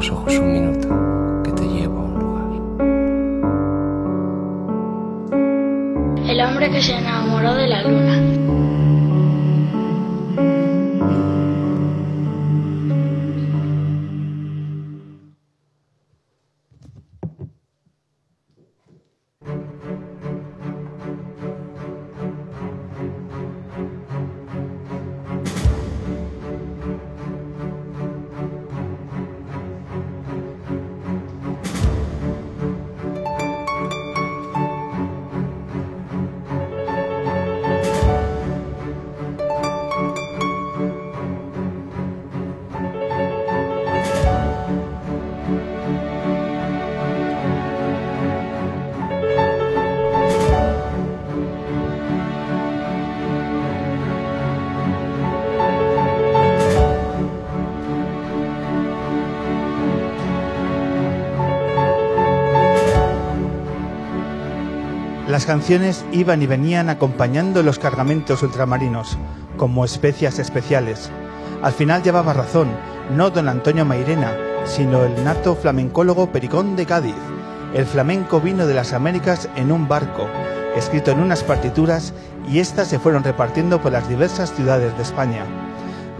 los ojos un minuto, que te llevo a un lugar. El hombre que se enamoró de la luna. Las canciones iban y venían acompañando los cargamentos ultramarinos, como especias especiales. Al final llevaba razón, no don Antonio Mairena, sino el nato flamencólogo Pericón de Cádiz. El flamenco vino de las Américas en un barco, escrito en unas partituras, y éstas se fueron repartiendo por las diversas ciudades de España.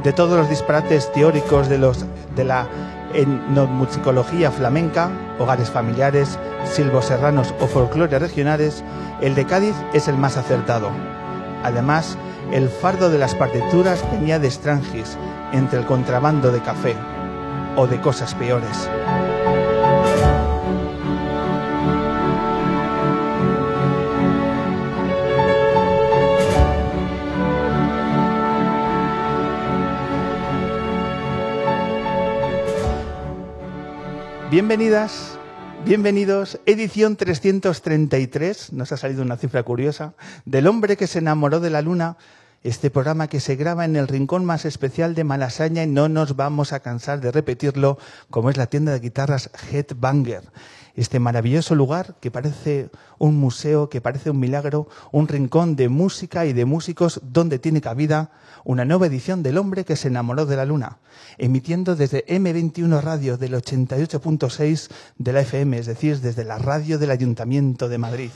De todos los disparates teóricos de, los, de la etnomusicología flamenca, hogares familiares, silvos serranos o folclore regionales, el de Cádiz es el más acertado. Además, el fardo de las partituras venía de Strangis, entre el contrabando de café o de cosas peores. Bienvenidas Bienvenidos, edición 333, nos ha salido una cifra curiosa, del hombre que se enamoró de la luna, este programa que se graba en el rincón más especial de Malasaña y no nos vamos a cansar de repetirlo, como es la tienda de guitarras Headbanger. Este maravilloso lugar que parece un museo, que parece un milagro, un rincón de música y de músicos donde tiene cabida una nueva edición del hombre que se enamoró de la luna, emitiendo desde M21 Radio del 88.6 de la FM, es decir, desde la radio del Ayuntamiento de Madrid.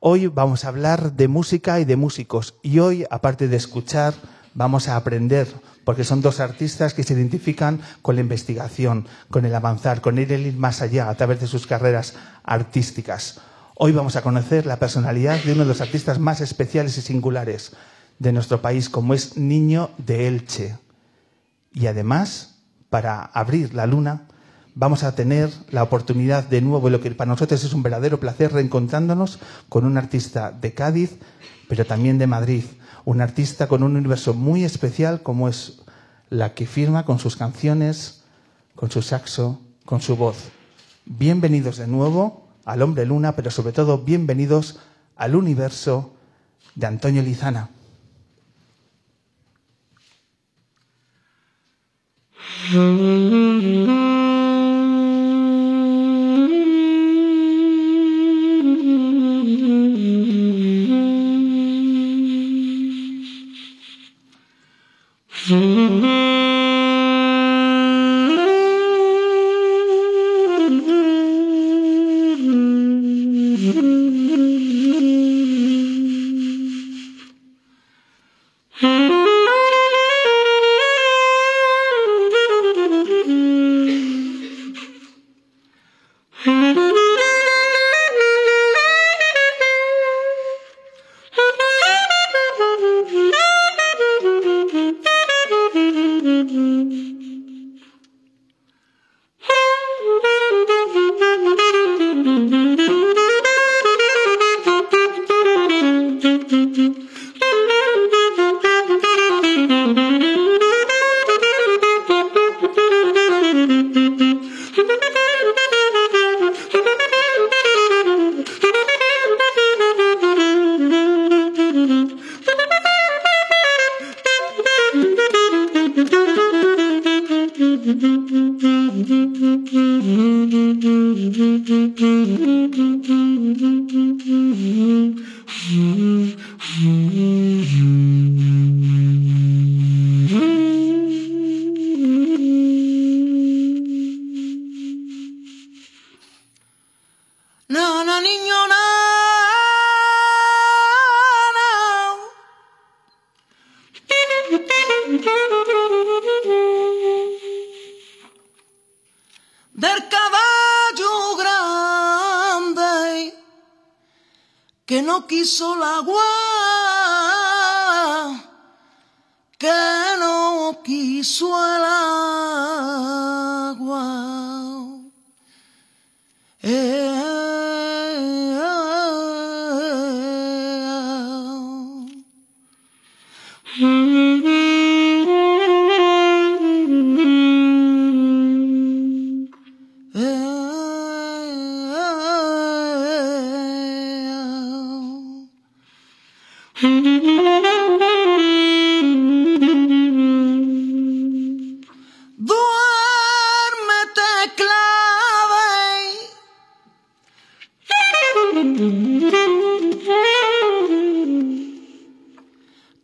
Hoy vamos a hablar de música y de músicos y hoy, aparte de escuchar, vamos a aprender, porque son dos artistas que se identifican con la investigación, con el avanzar, con ir, ir más allá a través de sus carreras artísticas. Hoy vamos a conocer la personalidad de uno de los artistas más especiales y singulares, de nuestro país, como es Niño de Elche. Y además, para abrir la luna, vamos a tener la oportunidad de nuevo, lo que para nosotros es un verdadero placer, reencontrándonos con un artista de Cádiz, pero también de Madrid. Un artista con un universo muy especial, como es la que firma con sus canciones, con su saxo, con su voz. Bienvenidos de nuevo al Hombre Luna, pero sobre todo bienvenidos al universo de Antonio Lizana. Mm-hmm.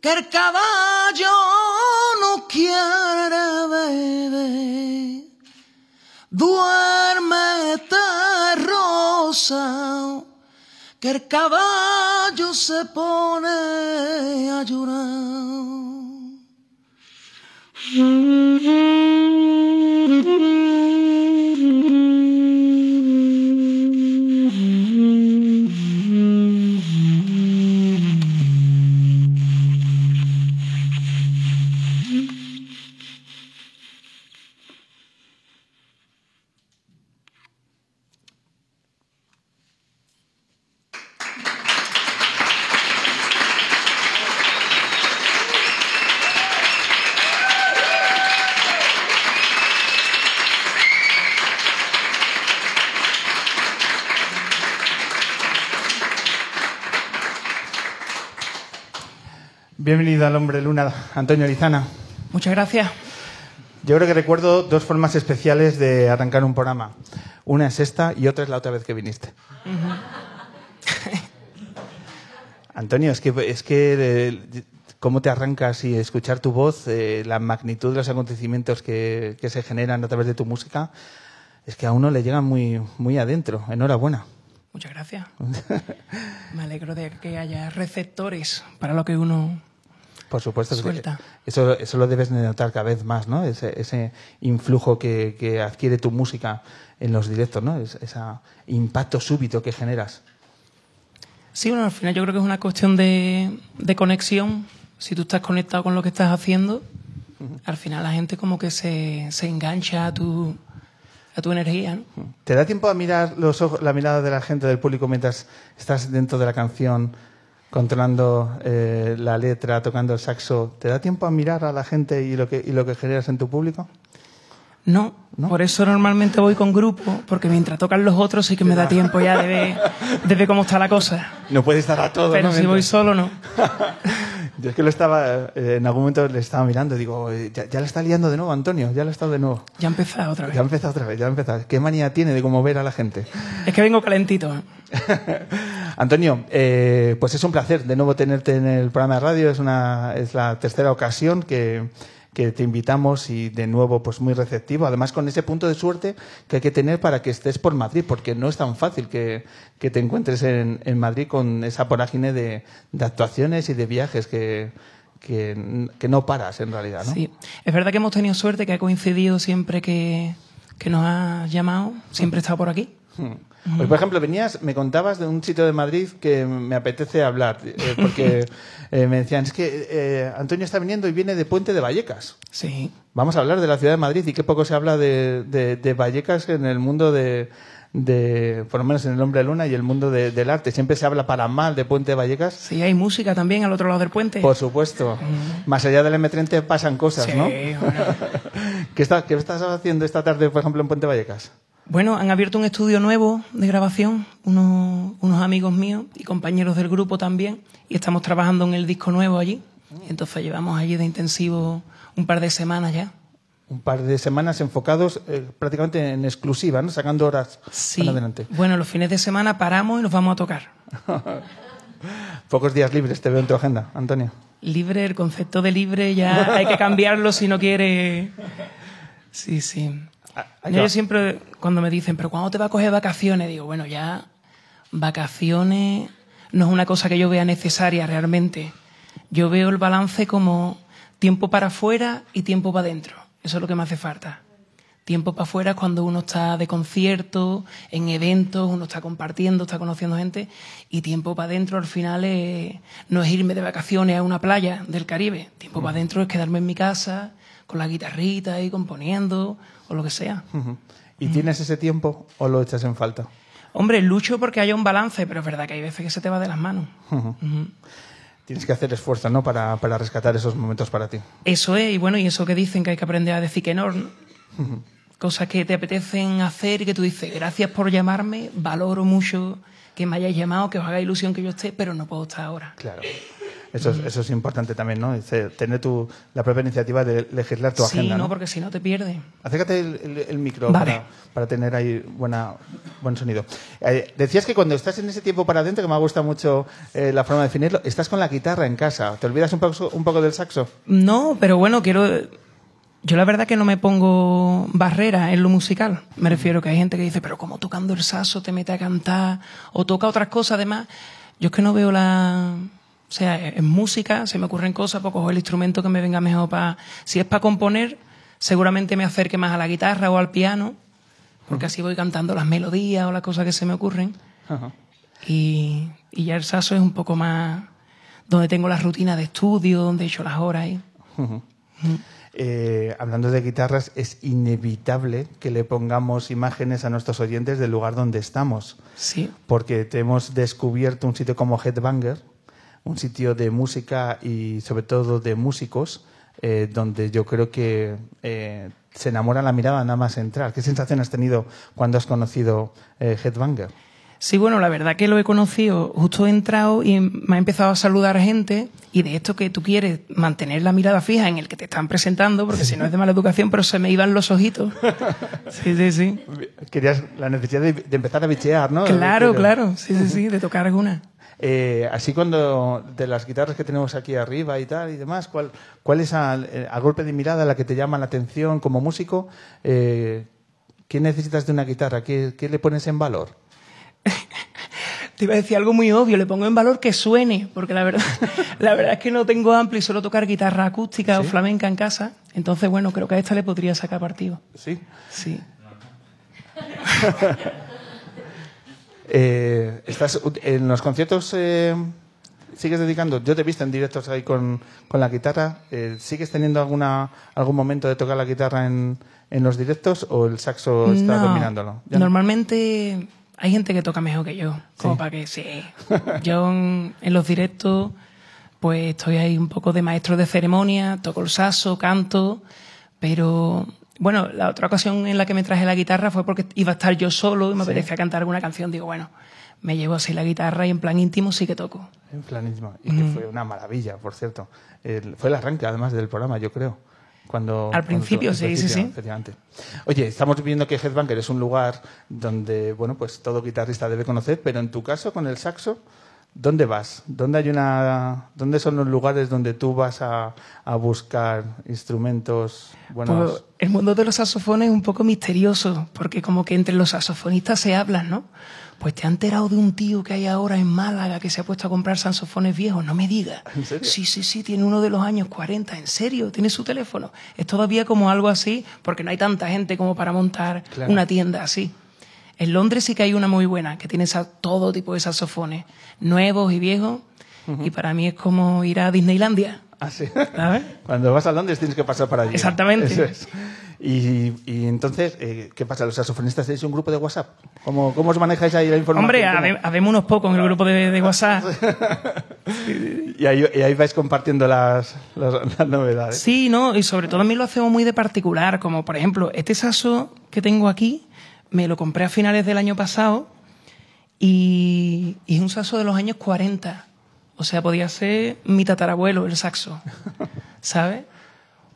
Que el caballo no quiere beber. Duérmete, rosa. Que el caballo se pone a llorar. Al Hombre Luna, Antonio Lizana. Muchas gracias. Yo creo que recuerdo dos formas especiales de arrancar un programa. Una es esta y otra es la otra vez que viniste. Antonio, es que, es que eh, cómo te arrancas y escuchar tu voz, eh, la magnitud de los acontecimientos que, que se generan a través de tu música, es que a uno le llega muy, muy adentro. Enhorabuena. Muchas gracias. Me alegro de que haya receptores para lo que uno Por supuesto, Suelta. eso, eso lo debes de notar cada vez más, ¿no? Ese, ese influjo que, que adquiere tu música en los directos, ¿no? Es- ese impacto súbito que generas. Sí, bueno, al final yo creo que es una cuestión de, de conexión. Si tú estás conectado con lo que estás haciendo, al final la gente como que se, se engancha a tu, a tu energía, ¿no? ¿Te da tiempo a mirar los ojos, la mirada de la gente del público mientras estás dentro de la canción, controlando eh, la letra, tocando el saxo? ¿Te da tiempo a mirar a la gente y lo que, y lo que generas en tu público? No, por eso normalmente voy con grupo, porque mientras tocan los otros sí que me da tiempo ya de ver, de ver cómo está la cosa. No puedes estar a todo, Pero ¿no? si voy solo, no. Yo es que lo estaba, eh, en algún momento le estaba mirando y digo, ya, ya la está liando de nuevo, Antonio, ya la está de nuevo. Ya ha empezado otra vez. Ya ha empezado otra vez, ya ha empezado. ¿Qué manía tiene de cómo ver a la gente? Es que vengo calentito. Antonio, eh, pues es un placer de nuevo tenerte en el programa de radio. Es, una, es la tercera ocasión que, que te invitamos y de nuevo pues muy receptivo. Además con ese punto de suerte que hay que tener para que estés por Madrid, porque no es tan fácil que, que te encuentres en, en Madrid con esa vorágine de, de actuaciones y de viajes que, que, que no paras en realidad, ¿no? Sí, es verdad que hemos tenido suerte que ha coincidido siempre que, que nos ha llamado, siempre he estado por aquí. Pues, por ejemplo, venías, me contabas de un sitio de Madrid que me apetece hablar, eh, porque eh, me decían, es que eh, Antonio está viniendo y viene de Puente de Vallecas. Sí, Vamos a hablar de la ciudad de Madrid y qué poco se habla de, de- de Vallecas en el mundo de, de, por lo menos en el Hombre Luna y el mundo de- del arte. Siempre se habla para mal de Puente de Vallecas. sí, hay música también al otro lado del puente. Por supuesto. Más allá del M30 pasan cosas, Sí, ¿no? bueno. ¿Qué, está- ¿Qué estás haciendo esta tarde, por ejemplo, en Puente de Vallecas? Bueno, han abierto un estudio nuevo de grabación, unos, unos amigos míos y compañeros del grupo también, y estamos trabajando en el disco nuevo allí. Entonces llevamos allí de intensivo un par de semanas ya. Un par de semanas enfocados eh, prácticamente en exclusiva, ¿no? Sacando horas Sí. para adelante. Bueno, los fines de semana paramos y nos vamos a tocar. Pocos días libres te veo en tu agenda, Antonio. Libre, el concepto de libre ya hay que cambiarlo si no quiere. Sí, sí. Hay Yo siempre, cuando me dicen, ¿pero cuándo te va a coger vacaciones? Digo, bueno, ya vacaciones no es una cosa que yo vea necesaria realmente. Yo veo el balance como tiempo para afuera y tiempo para adentro. Eso es lo que me hace falta. Tiempo para afuera es cuando uno está de concierto, en eventos, uno está compartiendo, está conociendo gente. Y tiempo para adentro al final es- no es irme de vacaciones a una playa del Caribe. Tiempo para adentro es quedarme en mi casa con la guitarrita ahí componiendo o lo que sea. ¿Y tienes ese tiempo o lo echas en falta? Hombre, lucho porque haya un balance, pero es verdad que hay veces que se te va de las manos. Tienes que hacer esfuerzo, ¿no? Para, para rescatar esos momentos para ti. Eso es, y bueno, y eso que dicen que hay que aprender a decir que no. ¿no? Cosas que te apetecen hacer y que tú dices, gracias por llamarme, valoro mucho que me hayáis llamado, que os haga ilusión que yo esté, pero no puedo estar ahora. Claro. Eso es, eso es importante también, ¿no? Tener tu, la propia iniciativa de legislar tu sí, agenda. no, ¿no? porque si no te pierdes. Acércate el, el- el micro Vale. para, para tener ahí buena, buen sonido. Eh, decías que cuando estás en ese tiempo para adentro, que me ha gustado mucho eh, la forma de definirlo, estás con la guitarra en casa. ¿Te olvidas un poco, un poco del saxo? No, pero bueno, quiero. Yo la verdad que no me pongo barrera en lo musical. Me refiero que hay gente que dice, pero como tocando el saso te mete a cantar o toca otras cosas además. Yo es que no veo la. O sea, en música se me ocurren cosas, pues cojo el instrumento que me venga mejor para. Si es para componer, seguramente me acerque más a la guitarra o al piano, porque así voy cantando las melodías o las cosas que se me ocurren. Y, y ya el saso es un poco más donde tengo la rutina de estudio, donde he hecho las horas ahí. Eh, hablando de guitarras, es inevitable que le pongamos imágenes a nuestros oyentes del lugar donde estamos. Sí. porque te hemos descubierto un sitio como Headbanger, un sitio de música y sobre todo de músicos, eh, donde yo creo que eh, se enamora la mirada nada más entrar. ¿Qué sensación has tenido cuando has conocido eh, Headbanger? Sí, bueno, la verdad que lo he conocido, justo he entrado y me ha empezado a saludar gente y de esto que tú quieres mantener la mirada fija en el que te están presentando, porque si no es de mala educación, pero se me iban los ojitos. Sí, sí, sí. Querías la necesidad de, de empezar a bichear, ¿no? Claro, claro, sí, sí, sí, de tocar alguna. Eh, así cuando de las guitarras que tenemos aquí arriba y tal y demás, ¿cuál, cuál es eh, a golpe de mirada la que te llama la atención como músico? Eh, ¿Qué necesitas de una guitarra? ¿Qué, qué le pones en valor? Te iba a decir algo muy obvio, le pongo en valor que suene, porque la verdad, la verdad es que no tengo ampli y suelo tocar guitarra acústica o flamenca en casa. Entonces, bueno, creo que a esta le podría sacar partido. Sí. Sí. Eh, ¿Estás en los conciertos? eh, ¿Sigues dedicando? Yo te he visto en directos ahí con, con la guitarra. Eh, ¿Sigues teniendo alguna algún momento de tocar la guitarra en, en los directos o el saxo está No, dominándolo? Ya no. Normalmente hay gente que toca mejor que yo, como para que sí. Yo en, en los directos, pues estoy ahí un poco de maestro de ceremonia, toco el saso, canto, pero bueno, la otra ocasión en la que me traje la guitarra fue porque iba a estar yo solo y me apetecía cantar alguna canción. Digo, bueno, me llevo así la guitarra y en plan íntimo sí que toco. En planismo. Y que fue una maravilla, por cierto. El- fue el arranque, además, del programa, yo creo. Cuando, Al principio, sí, sí, sí. efectivamente. Oye, estamos viendo que Headbanger es un lugar donde, bueno, pues todo guitarrista debe conocer, pero en tu caso, con el saxo, ¿dónde vas? ¿Dónde hay una, dónde son los lugares donde tú vas a, a buscar instrumentos buenos? Pues el mundo de los saxofones es un poco misterioso, porque como que entre los saxofonistas se hablan, ¿no? Pues te ha enterado de un tío que hay ahora en Málaga que se ha puesto a comprar saxofones viejos, no me digas. ¿En serio? Sí, sí, sí, tiene uno de los años 40, ¿en serio? ¿Tiene su teléfono? Es todavía como algo así, porque no hay tanta gente como para montar Claro. una tienda así. En Londres sí que hay una muy buena, que tiene todo tipo de saxofones, nuevos y viejos, y para mí es como ir a Disneylandia, Ah, sí. ¿sabes? Cuando vas a Londres tienes que pasar por allí. Exactamente. Eso es. Y, y entonces, eh, ¿qué pasa? ¿Los saxofonistas tenéis un grupo de WhatsApp? ¿Cómo, cómo os manejáis ahí la información? Hombre, habemos unos pocos en el grupo de, de WhatsApp. Y ahí, y ahí vais compartiendo las, las, las novedades. Sí, ¿no? Y sobre todo a mí lo hacemos muy de particular, como por ejemplo, este saso que tengo aquí, me lo compré a finales del año pasado y, y es un saso de los años 40. O sea, podía ser mi tatarabuelo el saxo, ¿sabes?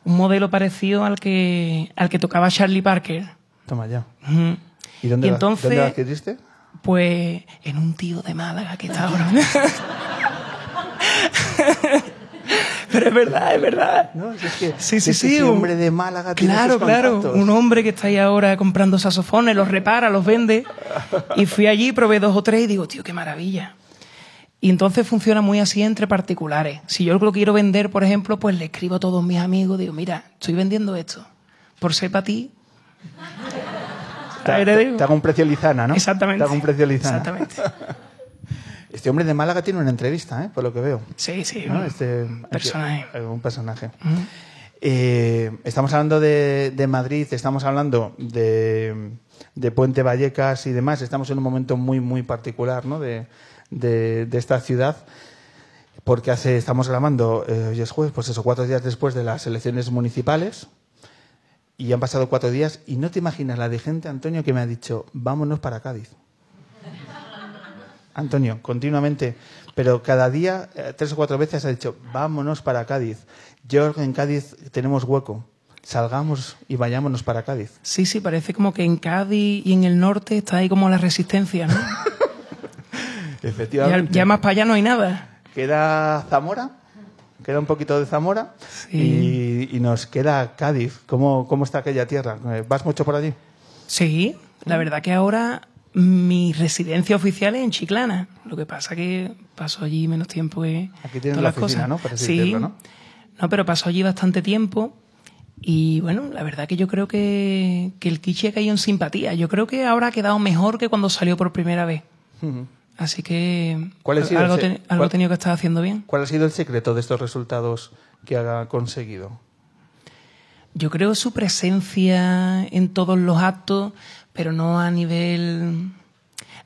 Un modelo parecido al que, al que tocaba Charlie Parker. Toma ya. Ujú. ¿Y dónde, Y entonces- dónde la adquiriste? Pues en un tío de Málaga que está ahora. Pero es verdad, es verdad. No, si es que Sí, sí, sí, un- hombre de Málaga Claro, claro. Un hombre que está ahí ahora comprando saxofones, los repara, los vende. Y fui allí, probé dos o tres y digo, tío, qué maravilla. Y entonces funciona muy así entre particulares. Si yo lo quiero vender, por ejemplo, pues le escribo a todos mis amigos, digo, mira, estoy vendiendo esto. Por ser para ti, te hago un precio lizana, ¿no? Exactamente. Te hago un precio lizana. Exactamente. Este hombre de Málaga tiene una entrevista, ¿eh? por lo que veo. Sí, sí. ¿no? Este, personaje. eh, un personaje. Eh, estamos hablando de, de Madrid, estamos hablando de, de Puente Vallecas y demás. Estamos en un momento muy, muy particular ¿no? de esta ciudad. Porque hace, estamos grabando, eh, hoy es jueves, pues eso, cuatro días después de las elecciones municipales. Y han pasado cuatro días y no te imaginas la de gente, Antonio, que me ha dicho, vámonos para Cádiz. Antonio, continuamente, pero cada día, eh, tres o cuatro veces ha dicho, vámonos para Cádiz. George, en Cádiz tenemos hueco. Salgamos y vayámonos para Cádiz. Sí, sí, parece como que en Cádiz y en el norte está ahí como la resistencia, ¿no? Efectivamente. ya más para allá no hay nada. Queda Zamora, queda un poquito de Zamora y, y nos queda Cádiz. ¿Cómo, ¿Cómo está aquella tierra? ¿Vas mucho por allí? Sí, la verdad que ahora mi residencia oficial es en Chiclana. Lo que pasa que paso allí menos tiempo que Aquí todas la las oficina, cosas. ¿no? Por así sí, decirlo, ¿no? no, pero paso allí bastante tiempo. Y bueno, la verdad que yo creo que, que el Kichi ha caído en simpatía. Yo creo que ahora ha quedado mejor que cuando salió por primera vez. Así que ¿Cuál ha sido algo, el se- te- algo cuál- tenido que estar haciendo bien. ¿Cuál ha sido el secreto de estos resultados que ha conseguido? Yo creo su presencia en todos los actos, pero no a nivel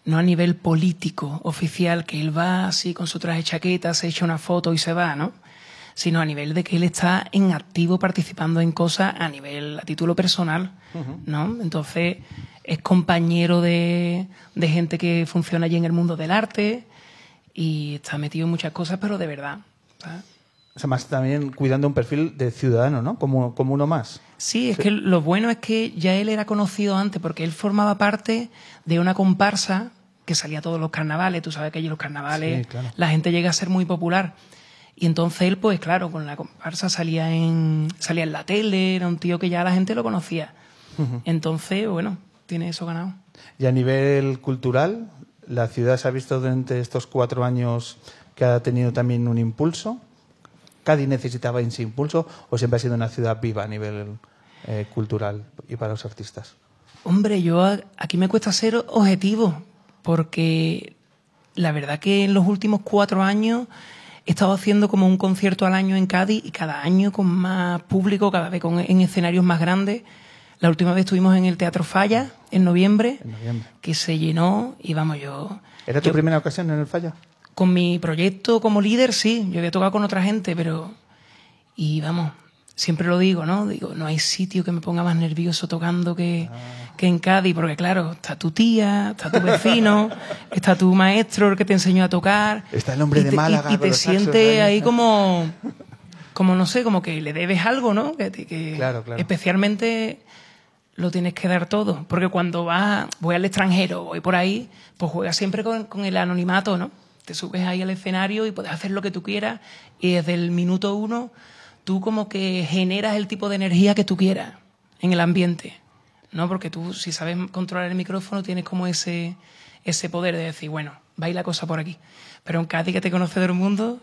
no a nivel político oficial que él va así con su traje chaqueta, se echa una foto y se va, ¿no? Sino a nivel de que él está en activo participando en cosas a nivel a título personal, ¿no? Entonces es compañero de, de gente que funciona allí en el mundo del arte y está metido en muchas cosas, pero de verdad. ¿sabes? O sea, más también cuidando un perfil de ciudadano, ¿no? Como, como uno más. Sí, es que lo bueno es que ya él era conocido antes porque él formaba parte de una comparsa que salía a todos los carnavales. Tú sabes que allí los carnavales Sí, claro. la gente llega a ser muy popular. Y entonces él, pues claro, con la comparsa salía en, salía en la tele, era un tío que ya la gente lo conocía. Entonces, bueno, tiene eso ganado. Y a nivel cultural, la ciudad se ha visto durante estos cuatro años que ha tenido también un impulso. ¿Cádiz necesitaba ese impulso o siempre ha sido una ciudad viva a nivel eh, cultural y para los artistas? Hombre, yo aquí me cuesta ser objetivo, porque la verdad que en los últimos cuatro años he estado haciendo como un concierto al año en Cádiz y cada año con más público, cada vez con, en escenarios más grandes. La última vez estuvimos en el Teatro Falla, en noviembre, En noviembre. que se llenó y vamos, yo... ¿Era tu yo- primera ocasión en el Falla? Con mi proyecto como líder, sí. Yo había tocado con otra gente, pero... Y vamos, siempre lo digo, ¿no? Digo, no hay sitio que me ponga más nervioso tocando que, Ah. que en Cádiz, porque claro, está tu tía, está tu vecino, está tu maestro, el que te enseñó a tocar. Está el hombre y de te- y- Málaga Y, con te sientes ahí. como... Como no sé, como que le debes algo, ¿no? Que, que Claro, claro. Especialmente lo tienes que dar todo. Porque cuando vas, voy al extranjero, voy por ahí, pues juegas siempre con, con el anonimato, ¿no? Te subes ahí al escenario y puedes hacer lo que tú quieras y desde el minuto uno tú como que generas el tipo de energía que tú quieras en el ambiente, ¿no? Porque tú si sabes controlar el micrófono tienes como ese, ese poder de decir, bueno, va la cosa por aquí. Pero en Cádiz que te conoce todo el mundo,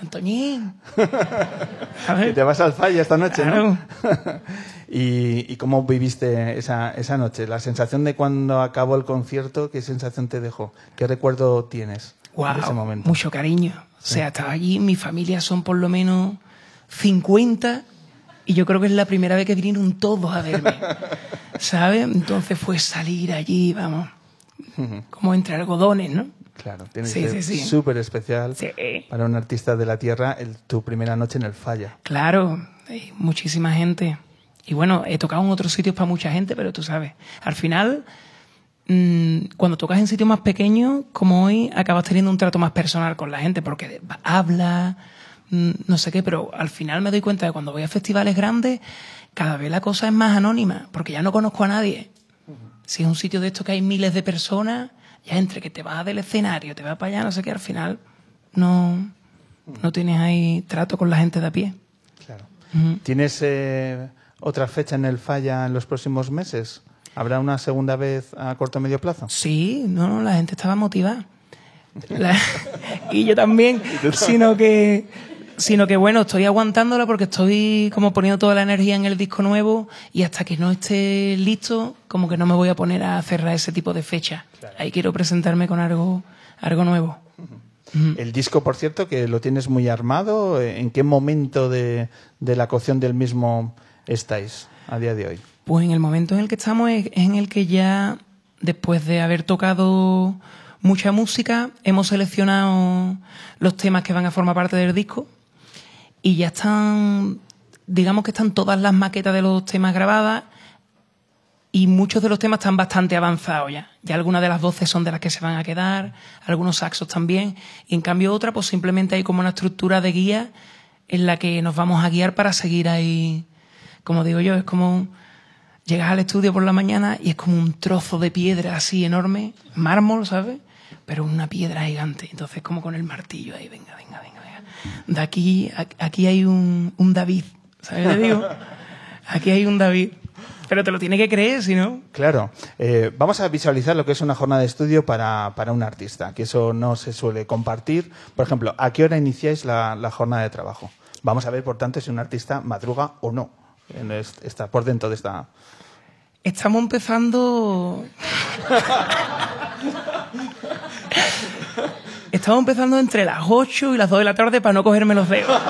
Antoñín. Que te vas al Falla esta noche, ¿no? ¿Y, y cómo viviste esa, esa noche? La sensación de cuando acabó el concierto, ¿qué sensación te dejó? ¿Qué recuerdo tienes Wow, de ese momento? mucho cariño. O sea, estaba allí, mi familia son por lo menos 50 y yo creo que es la primera vez que vinieron todos a verme. ¿Sabes? Entonces fue salir allí, vamos, como entre algodones, ¿no? Claro, tiene Sí, que ser sí, súper especial Sí. para un artista de la tierra el- tu primera noche en el Falla. Claro, hay muchísima gente. Y bueno, he tocado en otros sitios para mucha gente, pero tú sabes, al final, cuando tocas en sitios más pequeños, como hoy, acabas teniendo un trato más personal con la gente, porque habla, mm, no sé qué, pero al final me doy cuenta de cuando voy a festivales grandes, cada vez la cosa es más anónima, porque ya no conozco a nadie. Si es un sitio de esto que hay miles de personas, ya entre que te vas del escenario, te vas para allá, no sé qué, al final no, no tienes ahí trato con la gente de a pie. Claro. ¿Tienes eh, otra fecha en el Falla en los próximos meses? ¿Habrá una segunda vez a corto o medio plazo? Sí, no, no, la gente estaba motivada. La- y yo también, sino que sino que bueno, estoy aguantándola porque estoy como poniendo toda la energía en el disco nuevo y hasta que no esté listo, como que no me voy a poner a cerrar ese tipo de fecha. Ahí quiero presentarme con algo, algo nuevo. El disco, por cierto, que lo tienes muy armado, ¿en qué momento de, de la cocción del mismo estáis a día de hoy? Pues en el momento en el que estamos es en el que ya, después de haber tocado mucha música, hemos seleccionado los temas que van a formar parte del disco y ya están, digamos que están todas las maquetas de los temas grabadas y muchos de los temas están bastante avanzados ya. Ya algunas de las voces son de las que se van a quedar, algunos saxos también, y en cambio otra, pues simplemente hay como una estructura de guía en la que nos vamos a guiar para seguir ahí, como digo yo, es como llegas al estudio por la mañana y es como un trozo de piedra así enorme, mármol, ¿sabes? Pero una piedra gigante. Entonces como con el martillo ahí, venga, venga, venga, venga. De aquí, aquí hay un, David, ¿sabes? Le digo, aquí hay un David. Pero te lo tiene que creer, si no. Claro. Eh, vamos a visualizar lo que es una jornada de estudio para, para, un artista, que eso no se suele compartir. Por ejemplo, ¿a qué hora iniciáis la, la jornada de trabajo? Vamos a ver, por tanto, si un artista madruga o no. Está por dentro de esta. Estamos empezando. Estamos empezando entre las 8 y las 2 de la tarde para no cogerme los dedos.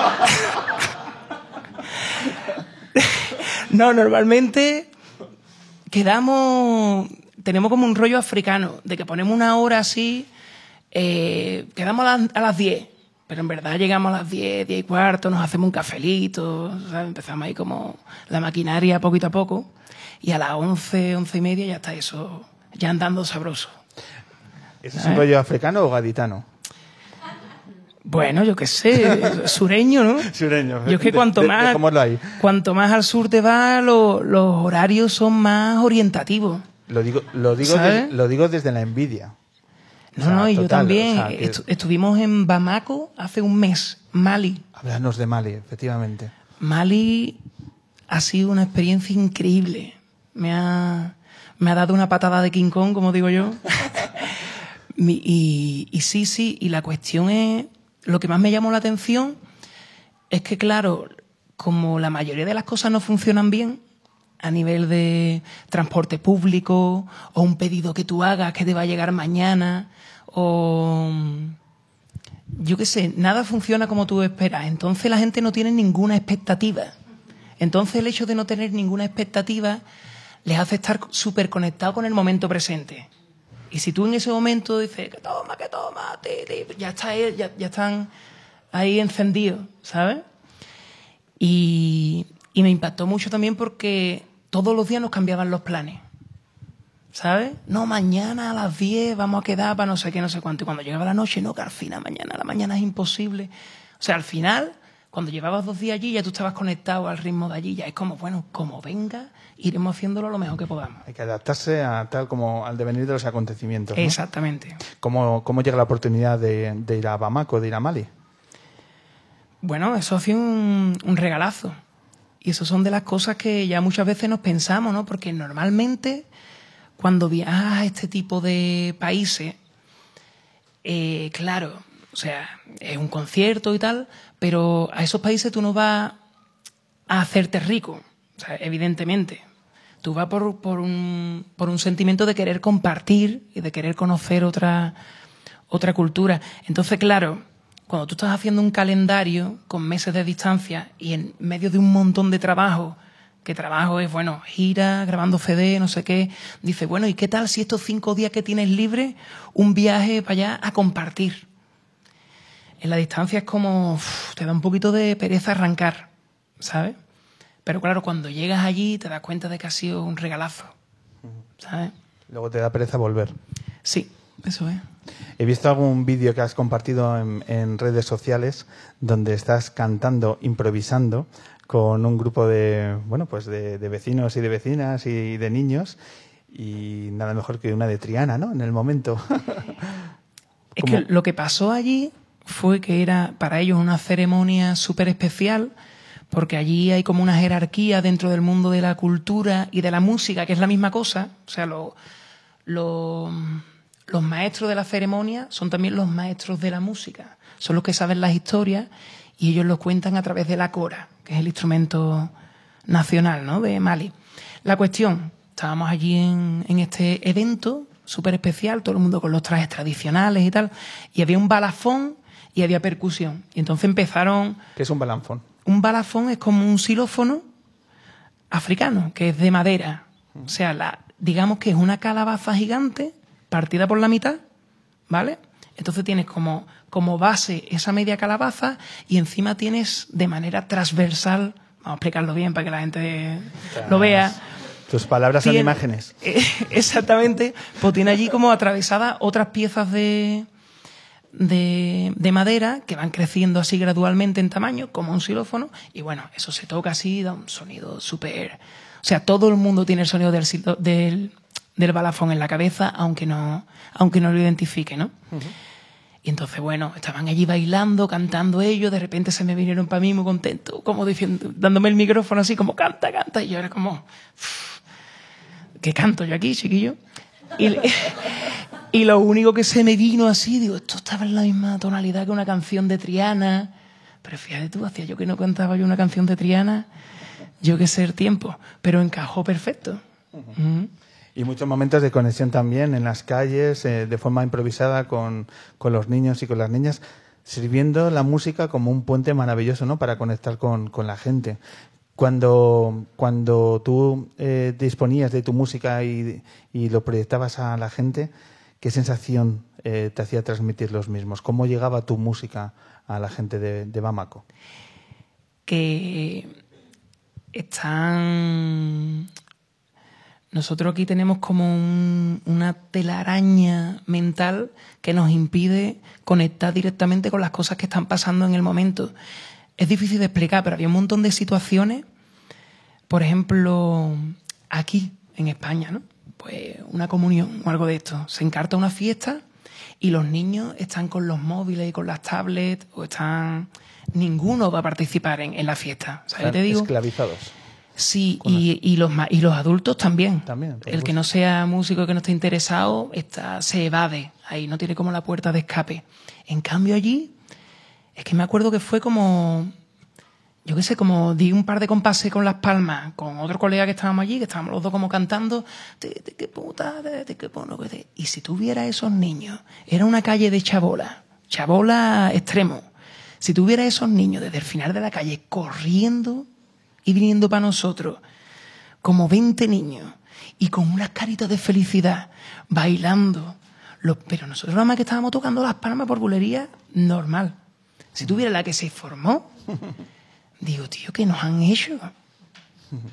no, normalmente quedamos. Tenemos como un rollo africano, de que ponemos una hora así, eh, quedamos a las, a las 10, pero en verdad llegamos a las 10, 10 y cuarto, nos hacemos un cafelito, ¿sabes? empezamos ahí como la maquinaria poquito a poco, y a las 11, 11 y media ya está eso, ya andando sabroso. ¿Ese es un rollo africano o gaditano? Bueno, yo qué sé, sureño, ¿no? Sureño. Yo es que cuanto De- más, cuanto más al sur te vas, lo- los horarios son más orientativos. Lo digo, lo digo, lo digo desde la envidia. No, no, y yo también. o sea, que- Estu- estuvimos en Bamako hace un mes, Mali. Háblanos de Mali, efectivamente. Mali ha sido una experiencia increíble. Me ha, me ha dado una patada de King Kong, como digo yo. Y, y sí, sí, y la cuestión es, lo que más me llamó la atención es que, claro, como la mayoría de las cosas no funcionan bien, a nivel de transporte público, o un pedido que tú hagas que te va a llegar mañana, o yo qué sé, nada funciona como tú esperas. Entonces la gente no tiene ninguna expectativa. Entonces el hecho de no tener ninguna expectativa les hace estar súper conectados con el momento presente. Y si tú en ese momento dices, que toma, que toma, ti, ti", ya, está, ya, ya están ahí encendidos, ¿sabes? Y, y me impactó mucho también porque todos los días nos cambiaban los planes. ¿Sabes? No, mañana a las 10 vamos a quedar para no sé qué, no sé cuánto. Y cuando llegaba la noche, no, que al final, mañana, la mañana es imposible. O sea, al final, cuando llevabas dos días allí, ya tú estabas conectado al ritmo de allí. Ya es como, bueno, como venga, iremos haciéndolo lo mejor que podamos. Hay que adaptarse a tal como al devenir de los acontecimientos. ¿no? Exactamente. ¿Cómo, ¿Cómo llega la oportunidad de, de ir a Bamako, de ir a Mali? Bueno, eso ha sido un, un regalazo. Y eso son de las cosas que ya muchas veces nos pensamos, ¿no? Porque normalmente cuando viajas a este tipo de países, eh, claro, o sea, es un concierto y tal, pero a esos países tú no vas a hacerte rico, o sea, evidentemente. Tú vas por, por, un, por un sentimiento de querer compartir y de querer conocer otra, otra cultura. Entonces, claro, cuando tú estás haciendo un calendario con meses de distancia y en medio de un montón de trabajo, que trabajo es, bueno, gira, grabando CD, no sé qué, dice, bueno, ¿y qué tal si estos cinco días que tienes libre, un viaje para allá a compartir? En la distancia es como, uf, te da un poquito de pereza arrancar, ¿sabes? Pero claro, cuando llegas allí te das cuenta de que ha sido un regalazo, ¿sabes? Luego te da pereza volver. Sí, eso es. He visto algún vídeo que has compartido en, en redes sociales donde estás cantando, improvisando con un grupo de, bueno, pues de, de vecinos y de vecinas y de niños y nada mejor que una de Triana, ¿no? En el momento. Es que lo que pasó allí fue que era para ellos una ceremonia súper especial, porque allí hay como una jerarquía dentro del mundo de la cultura y de la música, que es la misma cosa. O sea, lo- lo- los maestros de la ceremonia son también los maestros de la música. Son los que saben las historias y ellos lo cuentan a través de la cora, que es el instrumento nacional ¿no? de Mali. La cuestión, estábamos allí en, en este evento súper especial, todo el mundo con los trajes tradicionales y tal, y había un balafón y había percusión. Y entonces empezaron... ¿Qué es un balanfón? Un balafón es como un xilófono africano, que es de madera. O sea, la, digamos que es una calabaza gigante partida por la mitad, ¿vale? Entonces tienes como, como base esa media calabaza y encima tienes de manera transversal, vamos a explicarlo bien para que la gente lo vea. Tus palabras son imágenes. Eh, Exactamente. Pues tiene allí como atravesadas otras piezas de, de, de madera que van creciendo así gradualmente en tamaño, como un xilófono. Y bueno, eso se toca así, da un sonido súper. O sea, todo el mundo tiene el sonido del, del, del balafón en la cabeza, aunque no, aunque no lo identifique, ¿no? Y entonces, bueno, estaban allí bailando, cantando ellos, de repente se me vinieron para mí muy contentos, como diciendo, dándome el micrófono así como canta, canta, y yo era como, ¿qué canto yo aquí, chiquillo? Y, y lo único que se me vino así, digo, esto estaba en la misma tonalidad que una canción de Triana. Pero fíjate tú, hacía yo que no cantaba yo una canción de Triana, yo que sé el tiempo, pero encajó perfecto. Y muchos momentos de conexión también en las calles, eh, de forma improvisada con, con los niños y con las niñas, sirviendo la música como un puente maravilloso, ¿no? Para conectar con, con la gente. Cuando, cuando tú eh, disponías de tu música y, y lo proyectabas a la gente, ¿qué sensación eh, te hacía transmitir los mismos? ¿Cómo llegaba tu música a la gente de, de Bamako? que están... Nosotros aquí tenemos como un- una telaraña mental que nos impide conectar directamente con las cosas que están pasando en el momento. Es difícil de explicar, pero había un montón de situaciones, por ejemplo, aquí, en España, ¿no? Pues una comunión o algo de esto. Se encarta una fiesta y los niños están con los móviles y con las tablets o están... Ninguno va a participar en, en la fiesta. ¿Sabes? Te digo, Esclavizados. Sí, y, y los, ma- y los adultos también. También, El que no sea músico, que no esté interesado, está, se evade ahí, no tiene como la puerta de escape. En cambio allí, es que me acuerdo que fue como, yo qué sé, como di un par de compases con las palmas, con otro colega que estábamos allí, que estábamos los dos como cantando, "Te- te- qué puta, qué pono, que te-". y si tuviera esos niños, era una calle de chabola, chabola extremo, si tuviera esos niños desde el final de la calle corriendo y viniendo para nosotros, como 20 niños, y con unas caritas de felicidad, bailando. Los- pero nosotros nada más que estábamos tocando las palmas por bulería normal. Si tuviera la que se formó, digo, tío, ¿qué nos han hecho?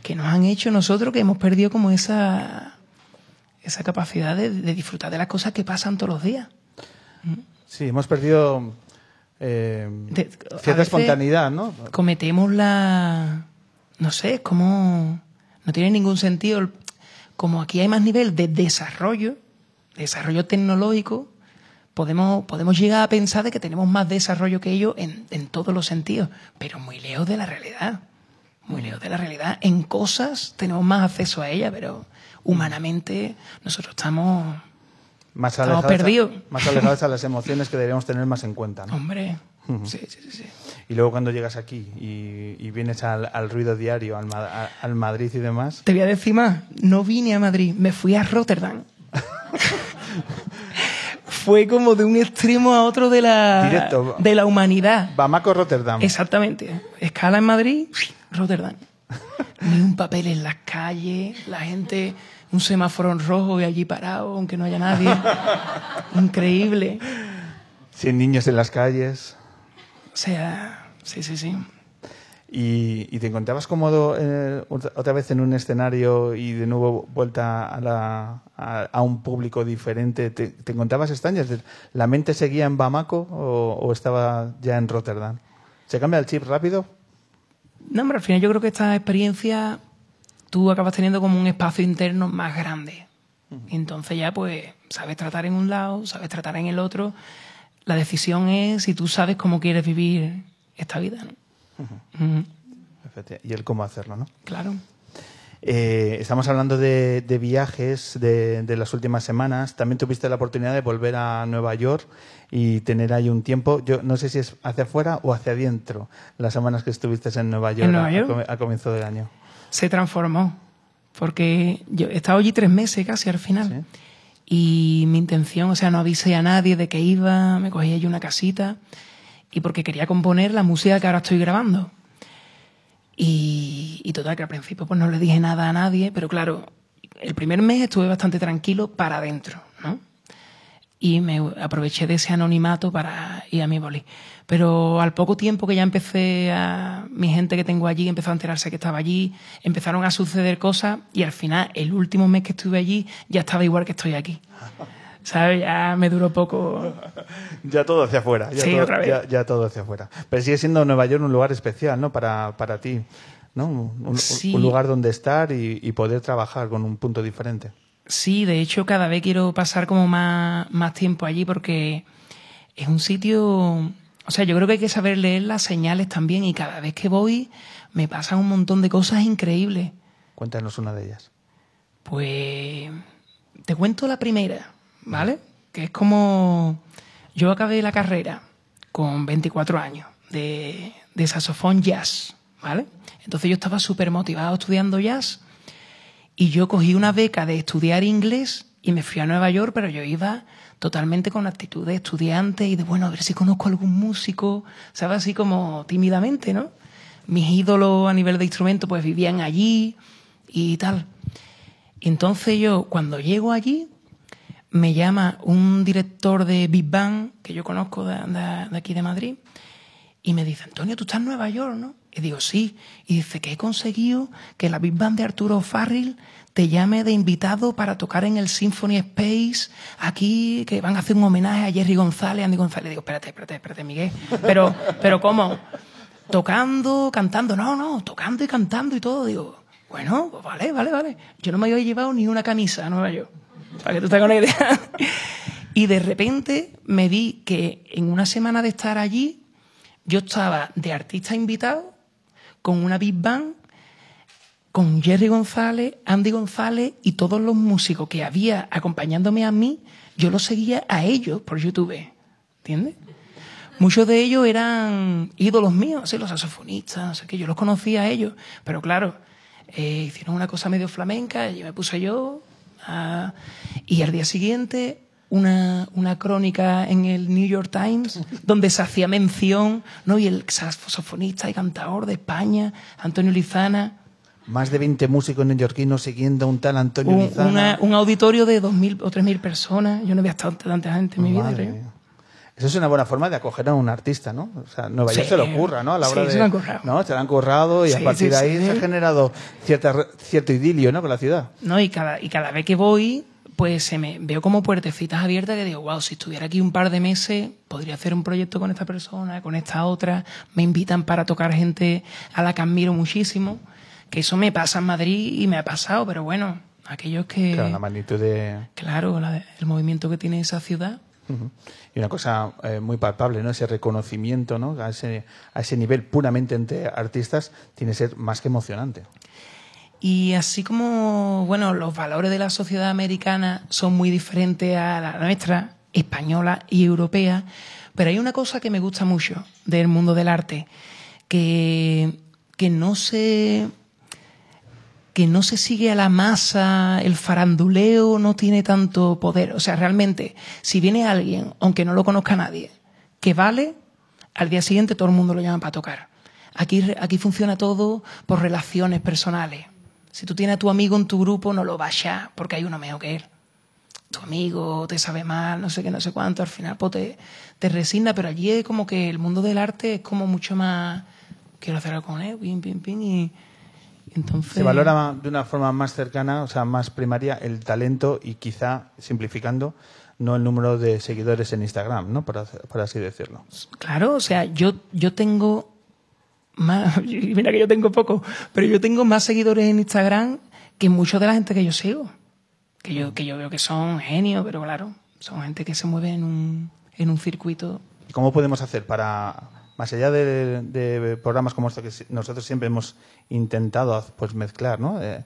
¿Qué nos han hecho nosotros que hemos perdido como esa, esa capacidad de, de disfrutar de las cosas que pasan todos los días? Sí, hemos perdido eh, De- cierta veces- espontaneidad, ¿no? cometemos la... No sé, es como... No tiene ningún sentido. Como aquí hay más nivel de desarrollo, desarrollo tecnológico, podemos, podemos llegar a pensar de que tenemos más desarrollo que ellos en, en todos los sentidos, pero muy lejos de la realidad. Muy lejos de la realidad. En cosas tenemos más acceso a ella, pero humanamente nosotros estamos... Más Estamos alejados, a, perdidos. más alejados a las emociones que deberíamos tener más en cuenta. ¿no? Hombre, sí, sí, sí. Y luego cuando llegas aquí y, y vienes al, al ruido diario, al, Ma- a- al Madrid y demás, Te voy a decir más, no vine a Madrid, me fui a Rotterdam. Fue como de un extremo a otro de la, Directo. de la humanidad. Bamako, Rotterdam. Exactamente. Escala en Madrid, Rotterdam. Ni un papel en las calles, la gente, un semáforo en rojo y allí parado, aunque no haya nadie. Increíble. Sin niños en las calles. O sea, sí, sí, sí. Y, y te encontrabas cómodo eh, otra vez en un escenario y de nuevo vuelta a, la, a, a un público diferente. ¿Te, te encontrabas extrañas? ¿La mente seguía en Bamako o, o estaba ya en Rotterdam? ¿Se cambia el chip rápido? No, hombre, al final yo creo que esta experiencia tú acabas teniendo como un espacio interno más grande. Entonces ya pues sabes tratar en un lado, sabes tratar en el otro. La decisión es si tú sabes cómo quieres vivir esta vida, ¿no? Efecti- Y el cómo hacerlo, ¿no? Claro. Eh, estamos hablando de, de viajes de, de las últimas semanas. También tuviste la oportunidad de volver a Nueva York y tener ahí un tiempo. Yo no sé si es hacia afuera o hacia adentro las semanas que estuviste en Nueva York, Nueva a- York? A, a comienzo del año. se transformó. Porque yo he estado allí tres meses casi al final. Y mi intención, o sea, no avisé a nadie de que iba, me cogí allí una casita. Y porque quería componer la música que ahora estoy grabando. Y, y total, que al principio pues no le dije nada a nadie, pero claro, el primer mes estuve bastante tranquilo para adentro, ¿no? y me aproveché de ese anonimato para ir a mi boli. Pero al poco tiempo que ya empecé a... Mi gente que tengo allí empezó a enterarse que estaba allí, empezaron a suceder cosas y al final, el último mes que estuve allí, ya estaba igual que estoy aquí. ¿Sabes? Ya me duró poco. Ya todo hacia afuera. Ya Sí, todo, otra vez. Ya, ya todo hacia afuera. Pero sigue siendo Nueva York un lugar especial, ¿no? Para, para ti, ¿no? Un, un- Sí. un lugar donde estar y, y poder trabajar con un punto diferente. Sí, de hecho, cada vez quiero pasar como más, más tiempo allí porque es un sitio. O sea, yo creo que hay que saber leer las señales también y cada vez que voy me pasan un montón de cosas increíbles. Cuéntanos una de ellas. Pues te cuento la primera, ¿vale? Que es como yo acabé la carrera con 24 años de, de saxofón jazz, ¿vale? Entonces yo estaba súper motivado estudiando jazz y yo cogí una beca de estudiar inglés y me fui a Nueva York, pero yo iba totalmente con actitud de estudiante y de, bueno, a ver si conozco algún músico, ¿sabes? Así como tímidamente, ¿no? Mis ídolos a nivel de instrumento pues vivían allí y tal. Entonces yo, cuando llego allí, me llama un director de Big Bang, que yo conozco de, aquí de Madrid, y me dice, Antonio, tú estás en Nueva York, ¿no? Y digo, sí. Y dice que he conseguido que la Big Band de Arturo Farril te llame de invitado para tocar en el Symphony Space aquí, que van a hacer un homenaje a Jerry González, Andy González. Digo, espérate, espérate, espérate, Miguel. Pero, pero ¿cómo? Tocando, cantando. No, no, tocando y cantando y todo. Digo, bueno, pues vale, vale, vale. Yo no me había llevado ni una camisa a Nueva York. Para que tú te hagas una idea. Y de repente me vi que en una semana de estar allí, yo estaba de artista invitado con una Big Band, con Jerry González, Andy González y todos los músicos que había acompañándome a mí, yo los seguía a ellos por YouTube. ¿Entiendes? Muchos de ellos eran ídolos míos, los saxofonistas, no sé qué, yo los conocía a ellos. Pero claro, eh, hicieron una cosa medio flamenca, y me puse yo. Y al día siguiente, una, una crónica en el New York Times, donde se hacía mención, ¿no? Y el saxofonista y cantador de España, Antonio Lizana. Más de 20 músicos neoyorquinos siguiendo a un tal Antonio Un, Lizana. una- un auditorio de 2.000 o 3.000 personas. Yo no había estado tanta gente en mi vida. Madre creo. Eso es una buena forma de acoger a un artista, ¿no? O sea, Nueva York Sí. se lo curra, ¿no? A la hora Sí, de, se lo han currado. ¿no? Se lo han currado y a partir de ahí se ha generado cierta, cierto idilio, ¿no? Con la ciudad. ¿no? Y cada, y cada vez que voy, pues se me veo como puertecitas abiertas que digo, wow, si estuviera aquí un par de meses, podría hacer un proyecto con esta persona, con esta otra. Me invitan para tocar gente a la que admiro muchísimo. Que eso me pasa en Madrid y me ha pasado, pero bueno, aquellos que. Claro, la magnitud de... claro, la- el movimiento que tiene esa ciudad. Y una cosa eh, muy palpable, ¿no? Ese reconocimiento, ¿no? A ese, a ese nivel puramente entre artistas tiene que ser más que emocionante. Y así como, bueno, los valores de la sociedad americana son muy diferentes a la nuestra, española y europea, pero hay una cosa que me gusta mucho del mundo del arte, que, que no se que no se sigue a la masa, el faranduleo no tiene tanto poder. O sea, realmente, si viene alguien, aunque no lo conozca nadie, que vale, al día siguiente todo el mundo lo llama para tocar. Aquí, aquí funciona todo por relaciones personales. Si tú tienes a tu amigo en tu grupo, no lo vayas porque hay uno mejor que él. Tu amigo te sabe mal, no sé qué, no sé cuánto, al final pues, te, te resigna, pero allí es como que el mundo del arte es como mucho más. Quiero hacer algo con él, pim, pim, pim, y. entonces. Se valora de una forma más cercana, o sea, más primaria, el talento y quizá, simplificando, no el número de seguidores en Instagram, ¿no? Por, por así decirlo. Claro, o sea, yo, yo tengo más, mira que yo tengo poco, pero yo tengo más seguidores en Instagram que mucha de la gente que yo sigo. Que yo, que yo veo que son genios, pero claro, son gente que se mueve en un, en un circuito. ¿Y cómo podemos hacer para, más allá de, programas como este que nosotros siempre hemos intentado pues mezclar, ¿no? Eh,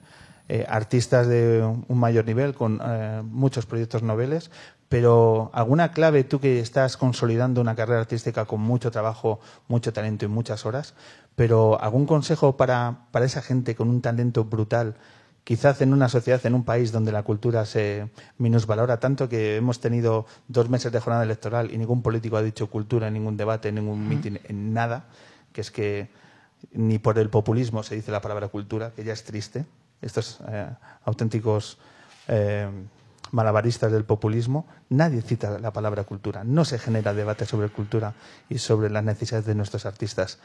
eh, artistas de un mayor nivel, con eh, muchos proyectos noveles, pero alguna clave, tú que estás consolidando una carrera artística con mucho trabajo, mucho talento y muchas horas, pero algún consejo para, para esa gente con un talento brutal quizás en una sociedad, en un país donde la cultura se minusvalora tanto que hemos tenido dos meses de jornada electoral y ningún político ha dicho cultura en ningún debate, en ningún mitin, en nada, que es que ni por el populismo se dice la palabra cultura, que ya es triste. Estos eh, auténticos eh, malabaristas del populismo, nadie cita la palabra cultura. No se genera debate sobre cultura y sobre las necesidades de nuestros artistas.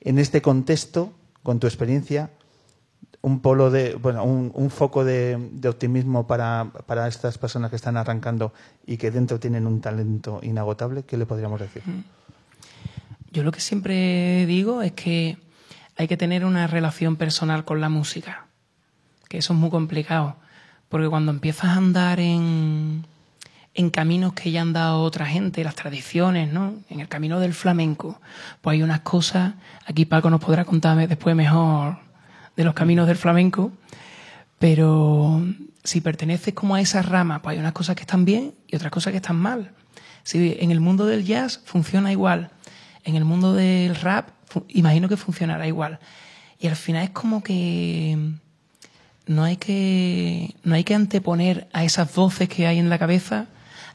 En este contexto, con tu experiencia, un polo de, bueno, un, un foco de, de optimismo para, para, estas personas que están arrancando y que dentro tienen un talento inagotable, ¿qué le podríamos decir? Yo lo que siempre digo es que hay que tener una relación personal con la música, que eso es muy complicado, porque cuando empiezas a andar en, en caminos que ya han dado otra gente, las tradiciones, ¿no? En el camino del flamenco, pues hay unas cosas, aquí Paco nos podrá contar después mejor de los caminos del flamenco, pero si perteneces como a esa rama, pues hay unas cosas que están bien y otras cosas que están mal. Si en el mundo del jazz funciona igual, en el mundo del rap imagino que funcionará igual. Y al final es como que no hay que no hay que anteponer a esas voces que hay en la cabeza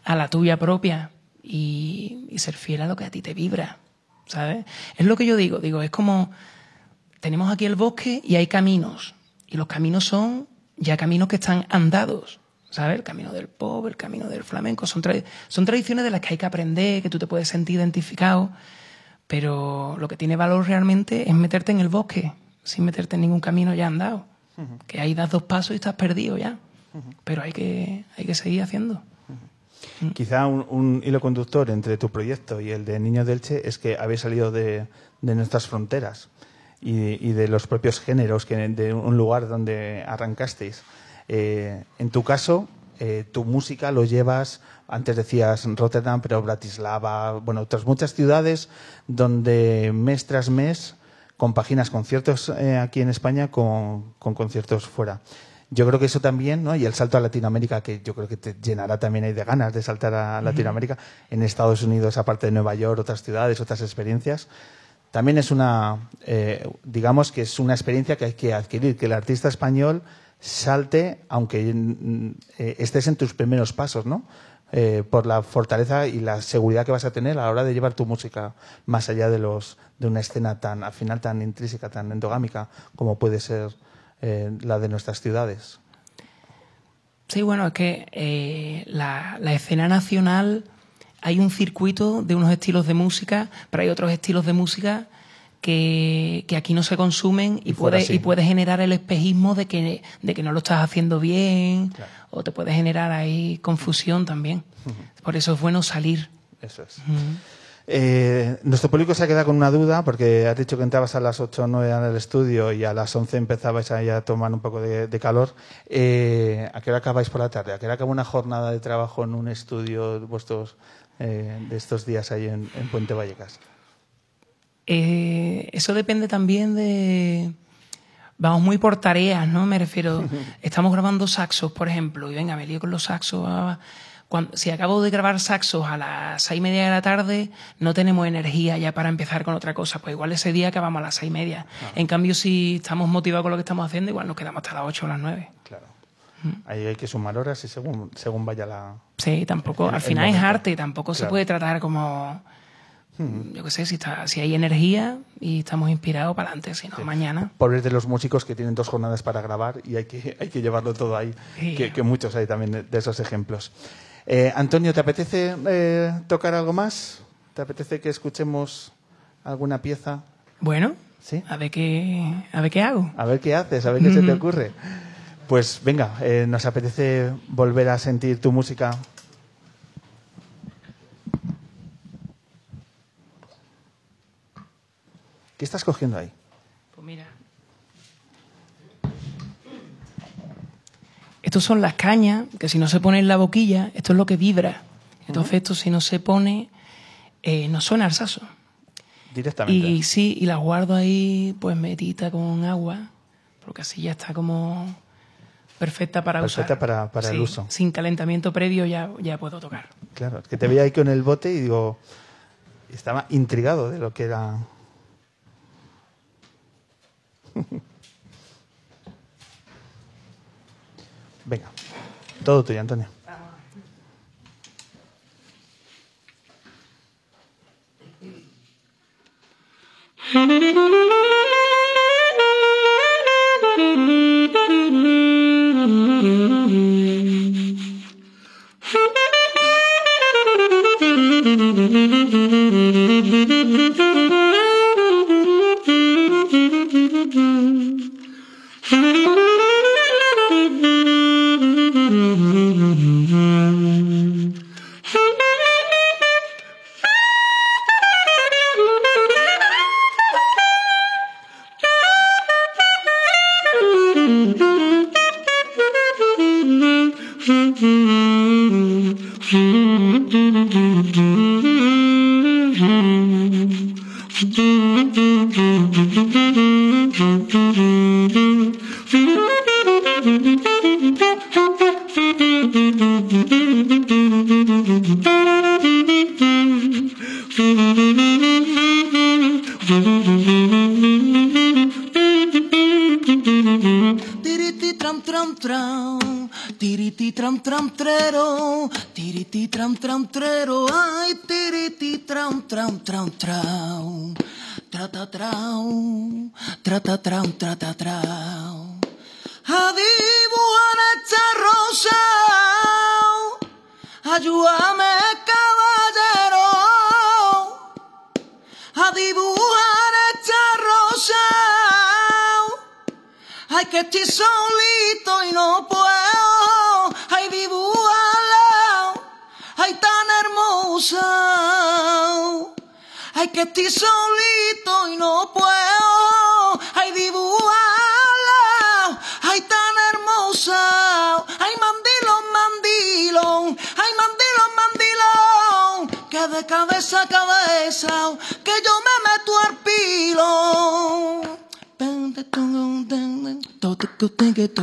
a la tuya propia y, y ser fiel a lo que a ti te vibra, ¿sabes? Es lo que yo digo, digo, es como tenemos aquí el bosque y hay caminos. Y los caminos son ya caminos que están andados. ¿Sabes? El camino del pop, el camino del flamenco. Son, tra son tradiciones de las que hay que aprender, que tú te puedes sentir identificado. Pero lo que tiene valor realmente es meterte en el bosque, sin meterte en ningún camino ya andado. Uh -huh. Que ahí das dos pasos y estás perdido ya. Uh -huh. Pero hay que, hay que seguir haciendo. Uh -huh. Quizá un, un, hilo conductor entre tu proyecto y el de Niños del Che es que habéis salido de, de nuestras fronteras y, y, de los propios géneros que de un lugar donde arrancasteis. Eh, en tu caso, eh, tu música lo llevas, antes decías Rotterdam, pero Bratislava, bueno, otras muchas ciudades donde mes tras mes compaginas conciertos eh, aquí en España con, con, conciertos fuera. Yo creo que eso también, ¿no? Y el salto a Latinoamérica, que yo creo que te llenará también ahí de ganas de saltar a Latinoamérica. En Estados Unidos, aparte de Nueva York, otras ciudades, otras experiencias también es una, eh, digamos que es una experiencia que hay que adquirir, que el artista español salte, aunque eh, estés en tus primeros pasos, ¿no? Eh, por la fortaleza y la seguridad que vas a tener a la hora de llevar tu música más allá de los de una escena tan al final tan intrínseca, tan endogámica como puede ser eh, la de nuestras ciudades. Sí, bueno, es que la, la escena nacional hay un circuito de unos estilos de música, pero hay otros estilos de música que, que aquí no se consumen y, y puede, y puede generar el espejismo de que, de que no lo estás haciendo bien claro. o te puede generar ahí confusión también. Uh -huh. Por eso es bueno salir. Eso es. Uh -huh. Eh, nuestro público se ha quedado con una duda porque has dicho que entrabas a las 8 o 9 en el estudio y a las 11 empezabais a, a tomar un poco de, de calor. Eh, ¿A qué hora acabáis por la tarde? ¿A qué hora acaba una jornada de trabajo en un estudio vuestros eh, de estos días ahí en, en Puente Vallecas? Eh, eso depende también de... Vamos muy por tareas, ¿no? Me refiero, estamos grabando saxos, por ejemplo, y venga, me lío con los saxos. Ah, cuando, si acabo de grabar saxos a las seis y media de la tarde, no tenemos energía ya para empezar con otra cosa. Pues igual ese día acabamos a las seis y media. Ah. En cambio, si estamos motivados con lo que estamos haciendo, igual nos quedamos hasta las ocho o las nueve. Claro. Ahí hay que sumar horas y según, según vaya la. Sí, tampoco. El, al final es arte, tampoco claro. se puede tratar como yo qué sé, si, está, si hay energía y estamos inspirados para adelante, si no, sí. mañana. Pobres de los músicos que tienen dos jornadas para grabar y hay que, hay que llevarlo todo ahí, sí. que, que, muchos hay también de esos ejemplos. Eh, Antonio, ¿te apetece eh, tocar algo más? ¿Te apetece que escuchemos alguna pieza? Bueno, ¿Sí? a, ver qué, a ver qué hago. A ver qué haces, a ver qué se te ocurre. Pues venga, eh, nos apetece volver a sentir tu música ¿Qué estás cogiendo ahí? Pues mira. Estos son las cañas, que si no se pone en la boquilla, esto es lo que vibra. Entonces, uh -huh. esto si no se pone, eh, no suena al saso. Directamente. Y sí, y las guardo ahí, pues metita con agua, porque así ya está como perfecta para Perfecta usar. para- para el uso. Sin calentamiento previo ya, ya puedo tocar. Claro, es que te veía ahí con el bote y digo, estaba intrigado de lo que era. Venga, todo tuyo, Antonio. Thank you.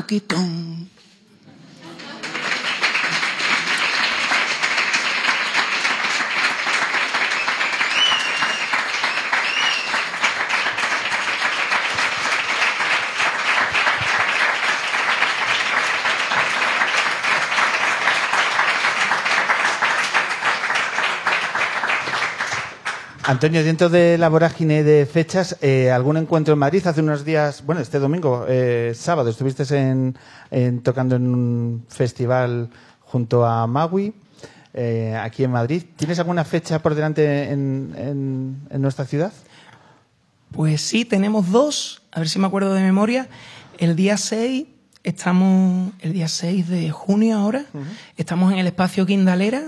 Aquitón. Antonio, dentro de la vorágine de fechas, eh, ¿algún encuentro en Madrid? Hace unos días, bueno, este domingo, eh, sábado, estuviste en, en- tocando en un festival junto a Magui, eh, aquí en Madrid. ¿Tienes alguna fecha por delante en, en- en nuestra ciudad? Pues sí, tenemos dos, a ver si me acuerdo de memoria. El día 6, estamos, el día 6 de junio ahora, estamos en el espacio Quindalera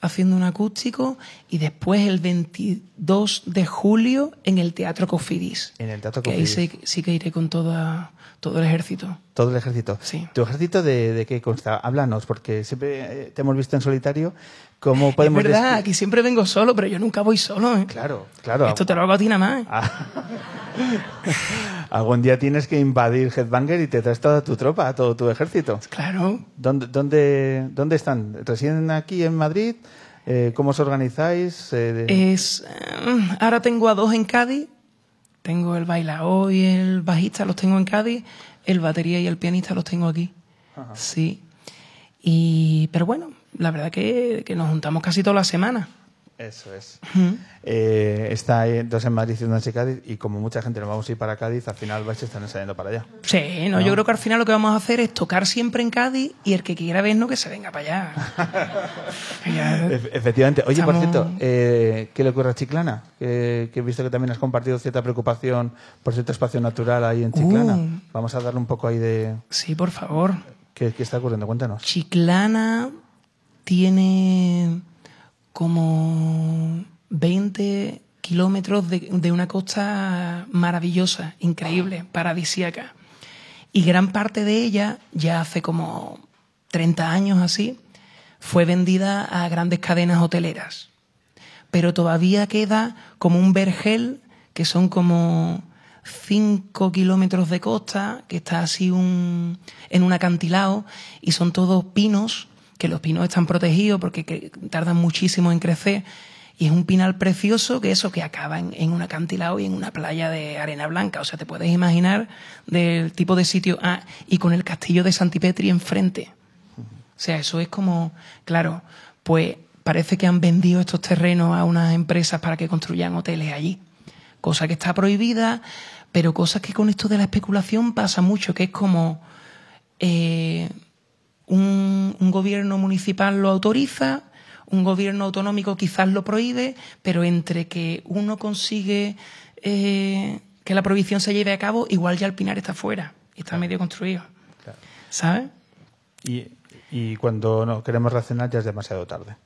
haciendo un acústico y después el 22 de julio en el Teatro Cofidis. En el Teatro que ahí Cofidis. sí, sí que iré con toda, todo el ejército. Todo el ejército. Sí. ¿Tu ejército de, de qué consta? Háblanos, porque siempre eh, te hemos visto en solitario. ¿Cómo podemos es verdad, aquí siempre vengo solo, pero yo nunca voy solo. ¿eh? Claro, claro. Esto te lo hago a ti nada más. Ah. Algún día tienes que invadir Headbanger y te traes toda tu tropa, todo tu ejército. Claro. ¿Dónde, dónde, dónde están? ¿Residen aquí en Madrid? Eh, ¿Cómo os organizáis? Eh, de- Es, eh, ahora tengo a dos en Cádiz. Tengo el bailaor y el bajista, los tengo en Cádiz. El batería y el pianista los tengo aquí. Sí. Y, pero bueno, la verdad que, que nos juntamos casi toda la semana. Eso es. Eh, está dos en Madrid y dos en Cádiz. Y como mucha gente nos vamos a ir para Cádiz, al final vais a estar ensayando para allá. Sí, no, yo creo que al final lo que vamos a hacer es tocar siempre en Cádiz y el que quiera vernos que se venga para allá. Ya- efectivamente. Oye, por Estamos- cierto, eh, ¿qué le ocurre a Chiclana? Que, que he visto que también has compartido cierta preocupación por cierto espacio natural ahí en Chiclana. Uh. Vamos a darle un poco ahí de... sí, por favor. ¿Qué, qué está ocurriendo? Cuéntanos. Chiclana tiene como 20 kilómetros de, de una costa maravillosa, increíble, paradisíaca. Y gran parte de ella, ya hace como 30 años así, fue vendida a grandes cadenas hoteleras. Pero todavía queda como un vergel, que son como 5 kilómetros de costa, que está así un, en un acantilado, y son todos pinos, que los pinos están protegidos porque que tardan muchísimo en crecer, y es un pinal precioso que eso que acaba en, en, un acantilado y en una playa de arena blanca. O sea, te puedes imaginar del tipo de sitio. Ah, y con el castillo de Santipetri enfrente. O sea, eso es como, claro, pues parece que han vendido estos terrenos a unas empresas para que construyan hoteles allí. Cosa que está prohibida, pero cosas que con esto de la especulación pasa mucho, que es como eh, un, un gobierno municipal lo autoriza, un gobierno autonómico quizás lo prohíbe, pero entre que uno consigue eh, que la prohibición se lleve a cabo, igual ya el pinar está fuera y está medio construido. Claro. ¿Sabes? Y, y cuando no queremos reaccionar ya es demasiado tarde.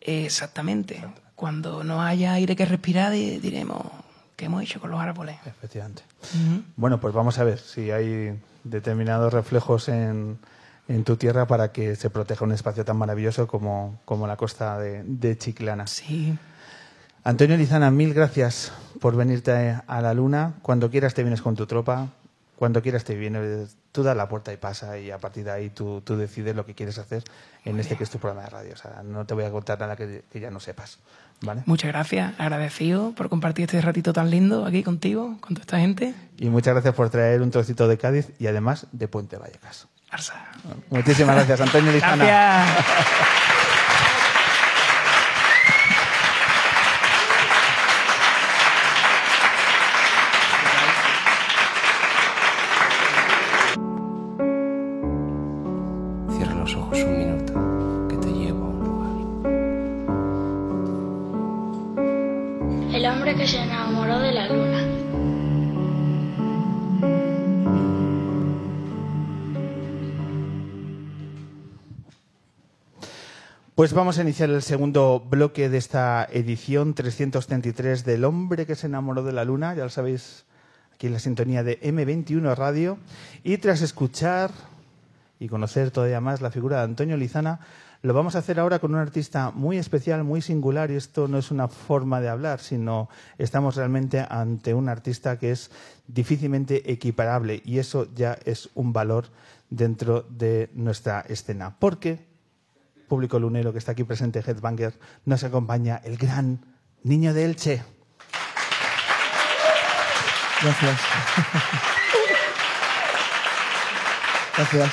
Exactamente. Cuando no haya aire que respirar, di- diremos, ¿qué hemos hecho con los árboles? Efectivamente. Bueno, pues vamos a ver si hay determinados reflejos en, en tu tierra para que se proteja un espacio tan maravilloso como, como la costa de, de Chiclana. Sí. Antonio Lizana, mil gracias por venirte a la luna. Cuando quieras te vienes con tu tropa, cuando quieras te vienes, tú das la puerta y pasa y a partir de ahí tú, tú decides lo que quieres hacer en este que es tu programa de radio. O sea, no te voy a contar nada que, que ya no sepas. ¿Vale? Muchas gracias, agradecido por compartir este ratito tan lindo aquí contigo, con toda esta gente. Y muchas gracias por traer un trocito de Cádiz y además de Puente Vallecas. Muchísimas gracias, Antonio Lizana. Gracias. Pues vamos a iniciar el segundo bloque de esta edición 333 del hombre que se enamoró de la luna. Ya lo sabéis, aquí en la sintonía de M21 Radio. Y tras escuchar y conocer todavía más la figura de Antonio Lizana, lo vamos a hacer ahora con un artista muy especial, muy singular. Y esto no es una forma de hablar, sino estamos realmente ante un artista que es difícilmente equiparable. Y eso ya es un valor dentro de nuestra escena. Porque público lunero que está aquí presente, Headbanger, nos acompaña el gran niño de Elche. Gracias. Gracias.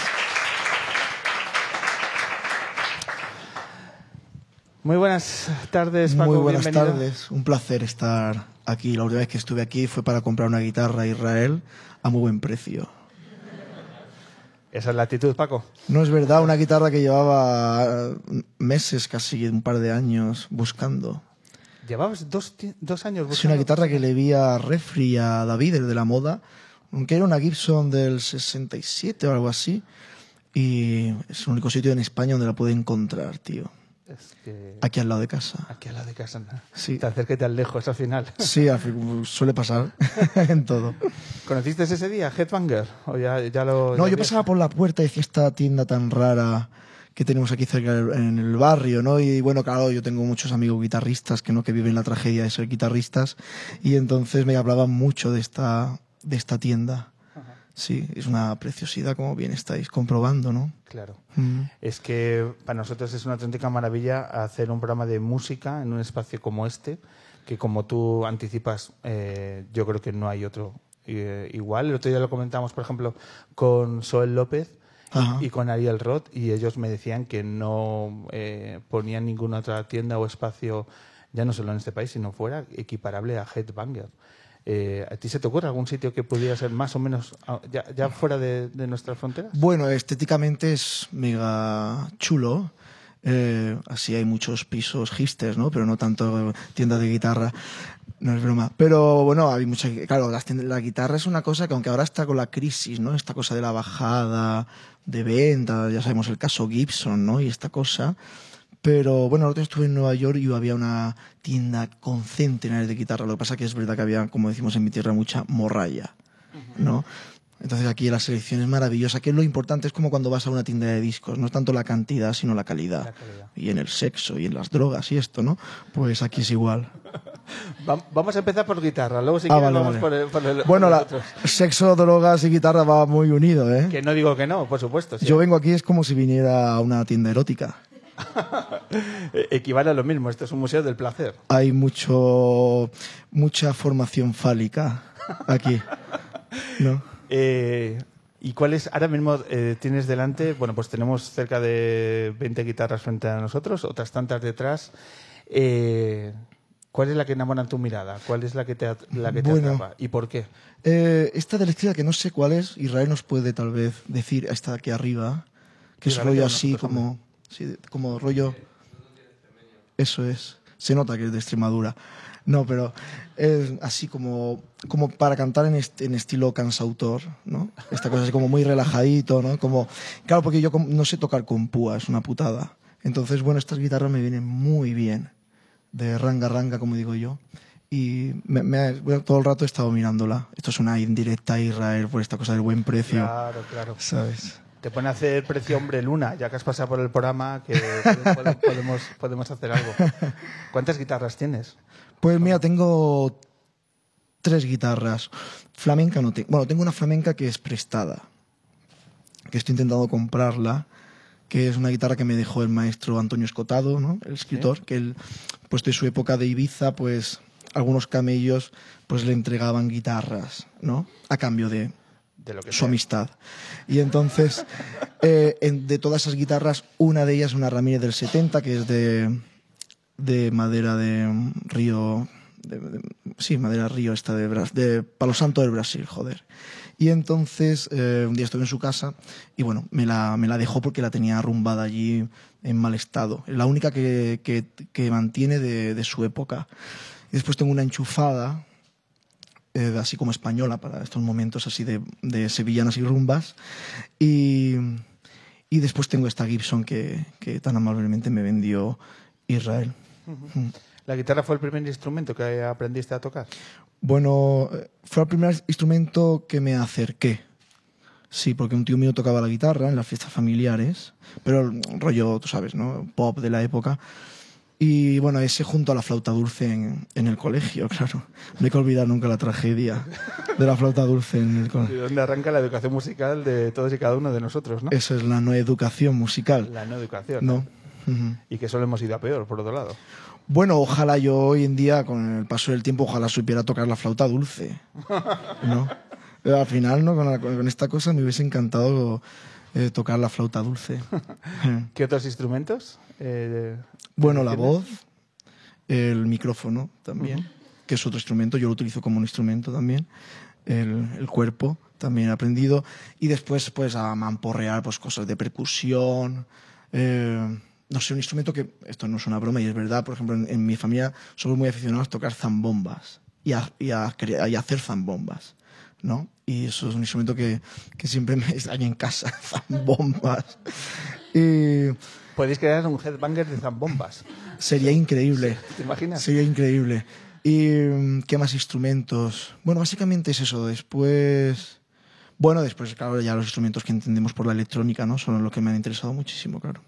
Muy buenas tardes, Paco. Muy buenas bienvenido. tardes. Un placer estar aquí. La última vez que estuve aquí fue para comprar una guitarra a Israel a muy buen precio. Esa es la actitud, Paco. No es verdad, una guitarra que llevaba eh, meses, casi un par de años buscando. Llevabas dos, dos años Es buscando. una guitarra que le vi a Refri a David, el de la moda, aunque era una Gibson del 67 o algo así. Y es el único sitio en España donde la pude encontrar, tío. Es que Aquí al lado de casa. aquí al lado de casa. ¿no? Sí. Te acerques al lejos al final. Sí, suele pasar en todo. ¿Conociste ese día, Headbanger? ¿O ya, ya lo, No, ya yo pasaba por la puerta y decía esta tienda tan rara que tenemos aquí cerca en el barrio, ¿no? Y bueno, claro, yo tengo muchos amigos guitarristas que no que viven la tragedia de ser guitarristas y entonces me hablaban mucho de esta de esta tienda. Sí, es una preciosidad como bien estáis comprobando, ¿no? Claro. Mm. Es que para nosotros es una auténtica maravilla hacer un programa de música en un espacio como este, que como tú anticipas, eh, yo creo que no hay otro eh, igual. El otro día lo comentamos, por ejemplo, con Soel López Ajá. y, y con Ariel Roth, y ellos me decían que no eh, ponían ninguna otra tienda o espacio, ya no solo en este país, sino fuera, equiparable a Headbanger. Eh, ¿A ti se te ocurre algún sitio que pudiera ser más o menos ah, ya, ya fuera de, de nuestras fronteras? Bueno, estéticamente es mega chulo. Eh, así hay muchos pisos hipsters, ¿no? Pero no tanto tiendas de guitarra. No es broma. Pero bueno, hay mucha. Claro, las tiendas- la guitarra es una cosa que, aunque ahora está con la crisis, ¿no? Esta cosa de la bajada de venta, ya sabemos el caso Gibson, ¿no? Y esta cosa. Pero bueno, el otro estuve en Nueva York y había una tienda con centenares de guitarras. Lo que pasa que es verdad que había, como decimos en mi tierra, mucha morralla, ¿no? Entonces aquí la selección es maravillosa. Que es lo importante es como cuando vas a una tienda de discos. No es tanto la cantidad, sino la calidad. La calidad. Y en el sexo y en las drogas y esto, ¿no? Pues aquí es igual. Va- Vamos a empezar por guitarra, luego si Ah, vale, vamos vale. por el, por el- Bueno, por la, sexo, drogas y guitarra va muy unido, ¿eh? Que no digo que no, por supuesto. sí. Yo vengo aquí es como si viniera a una tienda erótica. Equivale a lo mismo, esto es un museo del placer. Hay mucho mucha formación fálica aquí. ¿No? Eh, ¿Y cuál es, ahora mismo eh, tienes delante, bueno, pues tenemos cerca de 20 guitarras frente a nosotros, otras tantas detrás. Eh, ¿Cuál es la que enamora tu mirada? ¿Cuál es la que te, la que te Bueno. atrapa? ¿Y por qué? Eh, esta de la izquierda, que no sé cuál es, Israel nos puede tal vez decir esta de aquí arriba, que es rollo así nosotros, como, sí, como rollo... Eso es. Se nota que es de Extremadura. No, pero es así como, como para cantar en, est- en estilo cansautor, ¿no? Esta cosa así como muy relajadito, ¿no? Como, claro, porque yo no sé tocar con púa, es una putada. Entonces, bueno, estas guitarras me vienen muy bien, de ranga ranga, como digo yo. Y me, me todo el rato he estado mirándola. Esto es una indirecta a Israel por esta cosa del buen precio, Claro, claro. ¿sabes? Te pone a hacer precio hombre luna, ya que has pasado por el programa, que pode- podemos, podemos hacer algo. ¿Cuántas guitarras tienes? Pues mira, tengo tres guitarras. Flamenca no tengo. Bueno, tengo una flamenca que es prestada, que estoy intentando comprarla, que es una guitarra que me dejó el maestro Antonio Escotado, ¿no? El escritor, que él, pues de su época de Ibiza, pues algunos camellos pues le entregaban guitarras, ¿no? A cambio de, De lo que su sea. amistad. Y entonces, eh, en- de todas esas guitarras, una de ellas es una Ramírez del 70, que es de, de madera de río. de- de- sí, madera río esta de, de Palo Santo del Brasil, joder. Y entonces, eh, un día estuve en su casa y bueno, me la, me la dejó porque la tenía arrumbada allí en mal estado. La única que, que, que mantiene de, de su época. Y después tengo una enchufada, eh, así como española para estos momentos así de, de sevillanas y rumbas. Y, y después tengo esta Gibson que, que tan amablemente me vendió Israel. ¿La guitarra fue el primer instrumento que aprendiste a tocar? Bueno, eh, fue el primer instrumento que me acerqué. Sí, porque un tío mío tocaba la guitarra en las fiestas familiares, pero rollo, tú sabes, ¿no? Pop de la época. Y bueno, ese junto a la flauta dulce en, en el colegio, claro. No hay que olvidar nunca la tragedia de la flauta dulce en el ¿De colegio. dónde arranca la educación musical de todos y cada uno de nosotros, no? Eso es la no educación musical. La no educación. No. Ujú. Y que solo hemos ido a peor, por otro lado. Bueno, ojalá yo hoy en día, con el paso del tiempo, ojalá supiera tocar la flauta dulce. ¿No? Pero al final, ¿no? Con, la- con esta cosa me hubiese encantado eh, tocar la flauta dulce. ¿Qué otros instrumentos? Eh, bueno, la voz, el micrófono también, que es otro instrumento, yo lo utilizo como un instrumento también. El, el cuerpo también he aprendido. Y después, pues, a mamporrear pues, cosas de percusión. eh, no sé, un instrumento que, esto no es una broma y es verdad, por ejemplo, en, en mi familia somos muy aficionados a tocar zambombas y a, y a y a hacer zambombas, ¿no? Y eso es un instrumento que, que siempre me extraña en casa, zambombas. Y Podéis crear un headbanger de zambombas. sería increíble. ¿Te imaginas? Sería increíble. ¿Y mm, qué más instrumentos? Bueno, básicamente es eso. Después. Bueno, después, claro, ya los instrumentos que entendemos por la electrónica, ¿no? Son los que me han interesado muchísimo, claro.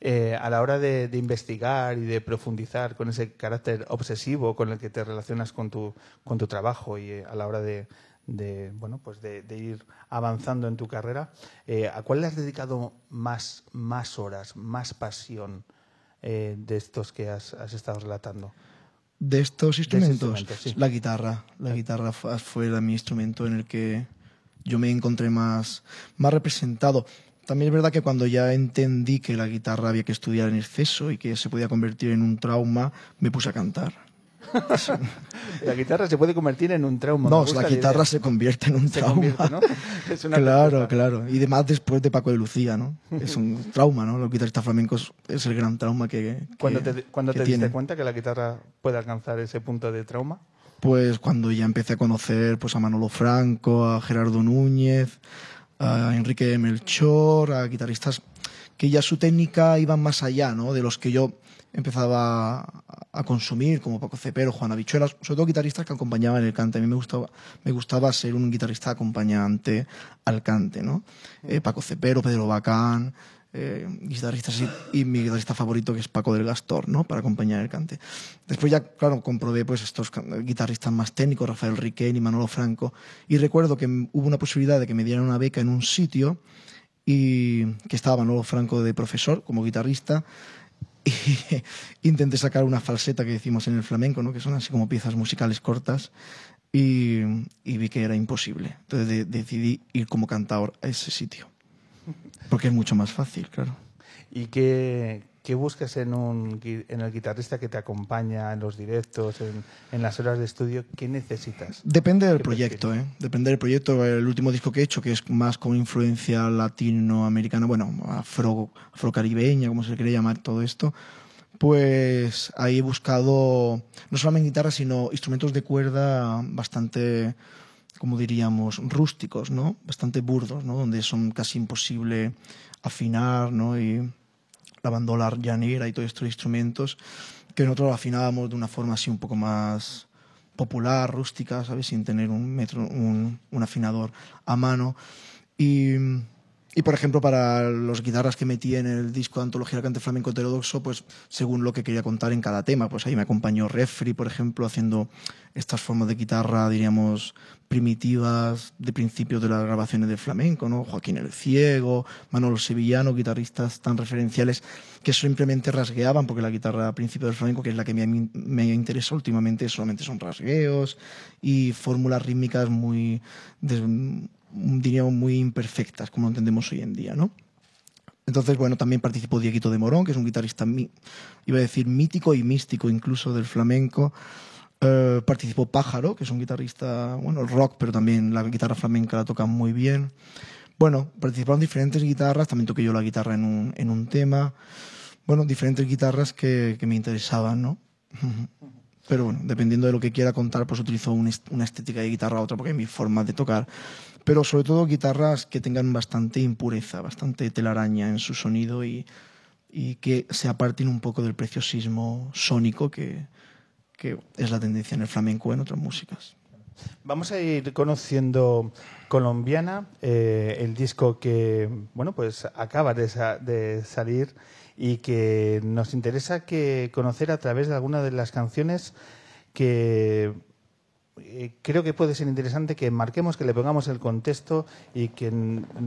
Eh, a la hora de, de investigar y de profundizar con ese carácter obsesivo con el que te relacionas con tu, con tu trabajo y eh, a la hora de, de, bueno, pues de, de ir avanzando en tu carrera, eh, ¿a cuál le has dedicado más, más horas, más pasión de estos que has, has estado relatando? De estos instrumentos, sí. la guitarra. La guitarra fue, mi instrumento en el que yo me encontré más, más representado. También es verdad que cuando ya entendí que la guitarra había que estudiar en exceso y que se podía convertir en un trauma, me puse a cantar. La guitarra se puede convertir en un trauma. No, la guitarra se convierte en un Se trauma. convierte, ¿no? Es una claro, claro. Y además después de Paco de Lucía, ¿no? Es un trauma, ¿no? Los guitarristas flamencos es el gran trauma que, que- ¿Cuándo te, cuándo que te diste cuenta que la guitarra puede alcanzar ese punto de trauma? Pues cuando ya empecé a conocer pues, a Manolo Franco, a Gerardo Núñez, a Enrique Melchor, a guitarristas que ya su técnica iba más allá, ¿no? De los que yo empezaba a- consumir, como Paco Cepero, Juan Habichuelas, sobre todo guitarristas que acompañaban el cante. A mí me gustaba, me gustaba ser un guitarrista acompañante al cante, ¿no? Eh, Paco Cepero, Pedro Bacán, eh, guitarristas y, mi guitarrista favorito que es Paco del Gastor, ¿no? Para acompañar el cante. Después ya, claro, comprobé pues estos guitarristas más técnicos, Rafael Riquén y Manolo Franco, y recuerdo que hubo una posibilidad de que me dieran una beca en un sitio y que estaba Manolo Franco de profesor como guitarrista y intenté sacar una falseta que decimos en el flamenco, ¿no? que son así como piezas musicales cortas, y, y vi que era imposible. Entonces de, decidí ir como cantador a ese sitio. Porque es mucho más fácil, claro. ¿Y qué, qué buscas en, un, en el guitarrista que te acompaña en los directos, en, en las horas de estudio? ¿Qué necesitas? Depende del proyecto, ¿eh? Depende del proyecto. El último disco que he hecho, que es más con influencia latinoamericana, bueno, afro, afrocaribeña, como se quiere llamar todo esto, pues ahí he buscado no solamente guitarra, sino instrumentos de cuerda bastante como diríamos, rústicos, ¿no? Bastante burdos, ¿no? Donde son casi imposible afinar, ¿no? Y la bandola llanera y todos estos instrumentos que nosotros afinábamos de una forma así un poco más popular, rústica, ¿sabes? Sin tener un, metro, un afinador a mano. Y y por ejemplo, para los guitarras que metí en el disco de Antología Cante Flamenco Heterodoxo, pues según lo que quería contar en cada tema, pues ahí me acompañó Refri, por ejemplo, haciendo estas formas de guitarra, diríamos, primitivas de principios de las grabaciones de flamenco, ¿no? Joaquín el Ciego, Manolo Sevillano, guitarristas tan referenciales que simplemente rasgueaban, porque la guitarra principio del flamenco, que es la que me, me interesa últimamente, solamente son rasgueos y fórmulas rítmicas muy diríamos, muy imperfectas, como entendemos hoy en día, ¿no? Entonces, bueno, también participó Dieguito de Morón, que es un guitarrista, iba a decir, mítico y místico incluso del flamenco. Eh, participó Pájaro, que es un guitarrista, bueno, rock, pero también la guitarra flamenca la toca muy bien. Bueno, participaron diferentes guitarras, también toqué yo la guitarra en un, en un tema. Bueno, diferentes guitarras que, que me interesaban, ¿no? Pero bueno, dependiendo de lo que quiera contar, pues utilizo una estética de guitarra a otra, porque es mi forma de tocar pero sobre todo guitarras que tengan bastante impureza, bastante telaraña en su sonido y, y que se aparten un poco del preciosismo sónico que, que es la tendencia en el flamenco en otras músicas. Vamos a ir conociendo Colombiana, eh, el disco que bueno pues acaba de, sa de, salir y que nos interesa que conocer a través de algunas de las canciones que eh, creo que puede ser interesante que marquemos, que le pongamos el contexto y que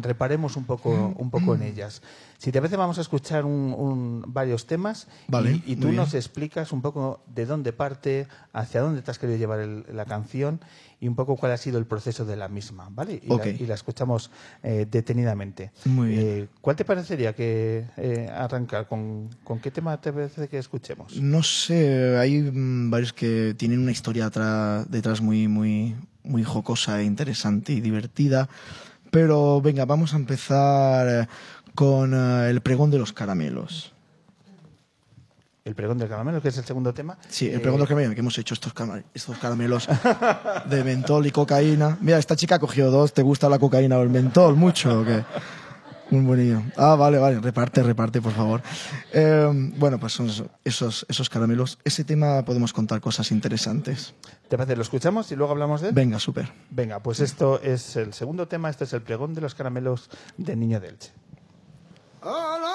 reparemos un poco, un poco en ellas. Si te parece, vamos a escuchar un, un, varios temas vale, y, y, tú nos explicas un poco de dónde parte, hacia dónde te has querido llevar el, la canción y un poco cuál ha sido el proceso de la misma, ¿vale? Y, okay. la, y la, escuchamos eh, detenidamente. Muy bien. Eh, ¿Cuál te parecería que eh, arrancar? ¿Con, ¿Con, qué tema te parece que escuchemos? No sé, hay mm, varios que tienen una historia detrás muy, muy, muy jocosa e interesante y divertida. Pero venga, vamos a empezar con uh, el pregón de los caramelos. El pregón del caramelo, que es el segundo tema. Sí, el pregón eh... del caramelo, que hemos hecho estos, estos caramelos de mentol y cocaína. Mira, esta chica ha cogido dos. ¿Te gusta la cocaína o el mentol? Mucho. ¿o qué? Un bonillo. Ah, vale, vale. Reparte, reparte, por favor. Eh, bueno, pues son esos, esos caramelos. Ese tema podemos contar cosas interesantes. ¿Te parece? ¿Lo escuchamos y luego hablamos de él? Venga, súper. Venga, pues esto es el segundo tema. Este es el pregón de los caramelos de Niño de Elche. A la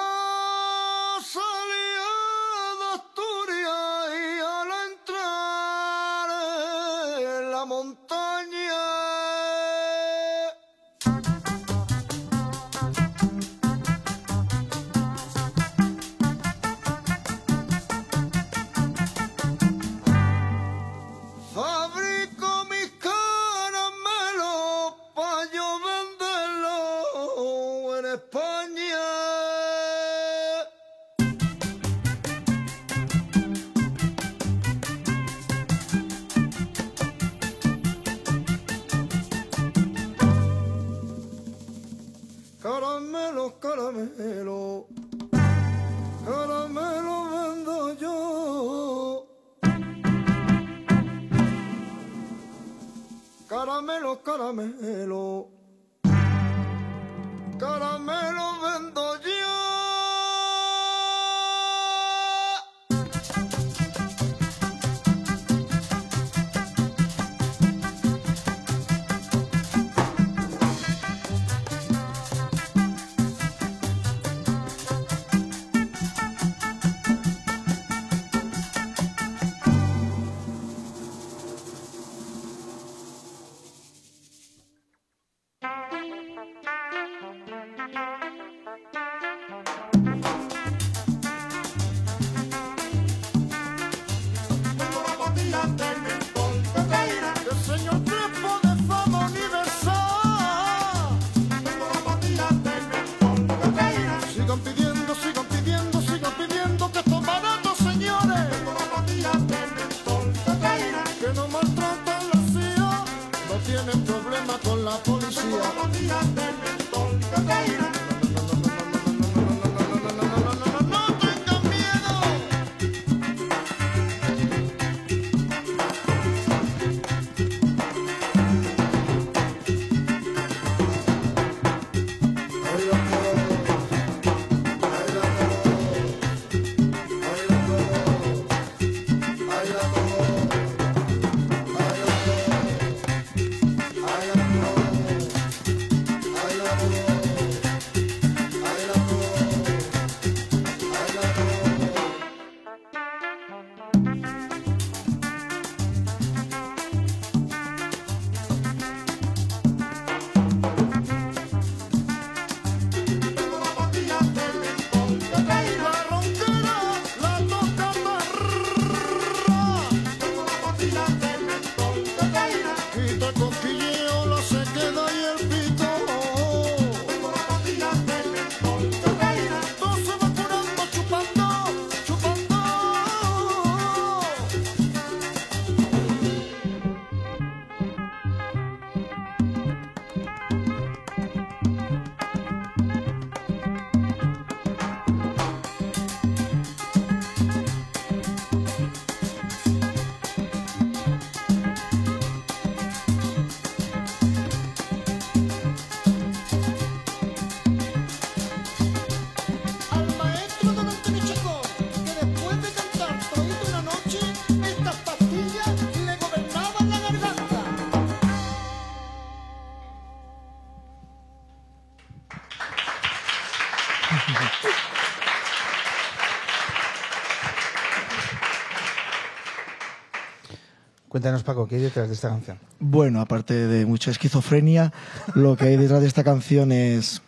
Cuéntanos, Paco, ¿qué hay detrás de esta canción? Bueno, aparte de mucha esquizofrenia, lo que hay detrás de esta canción es...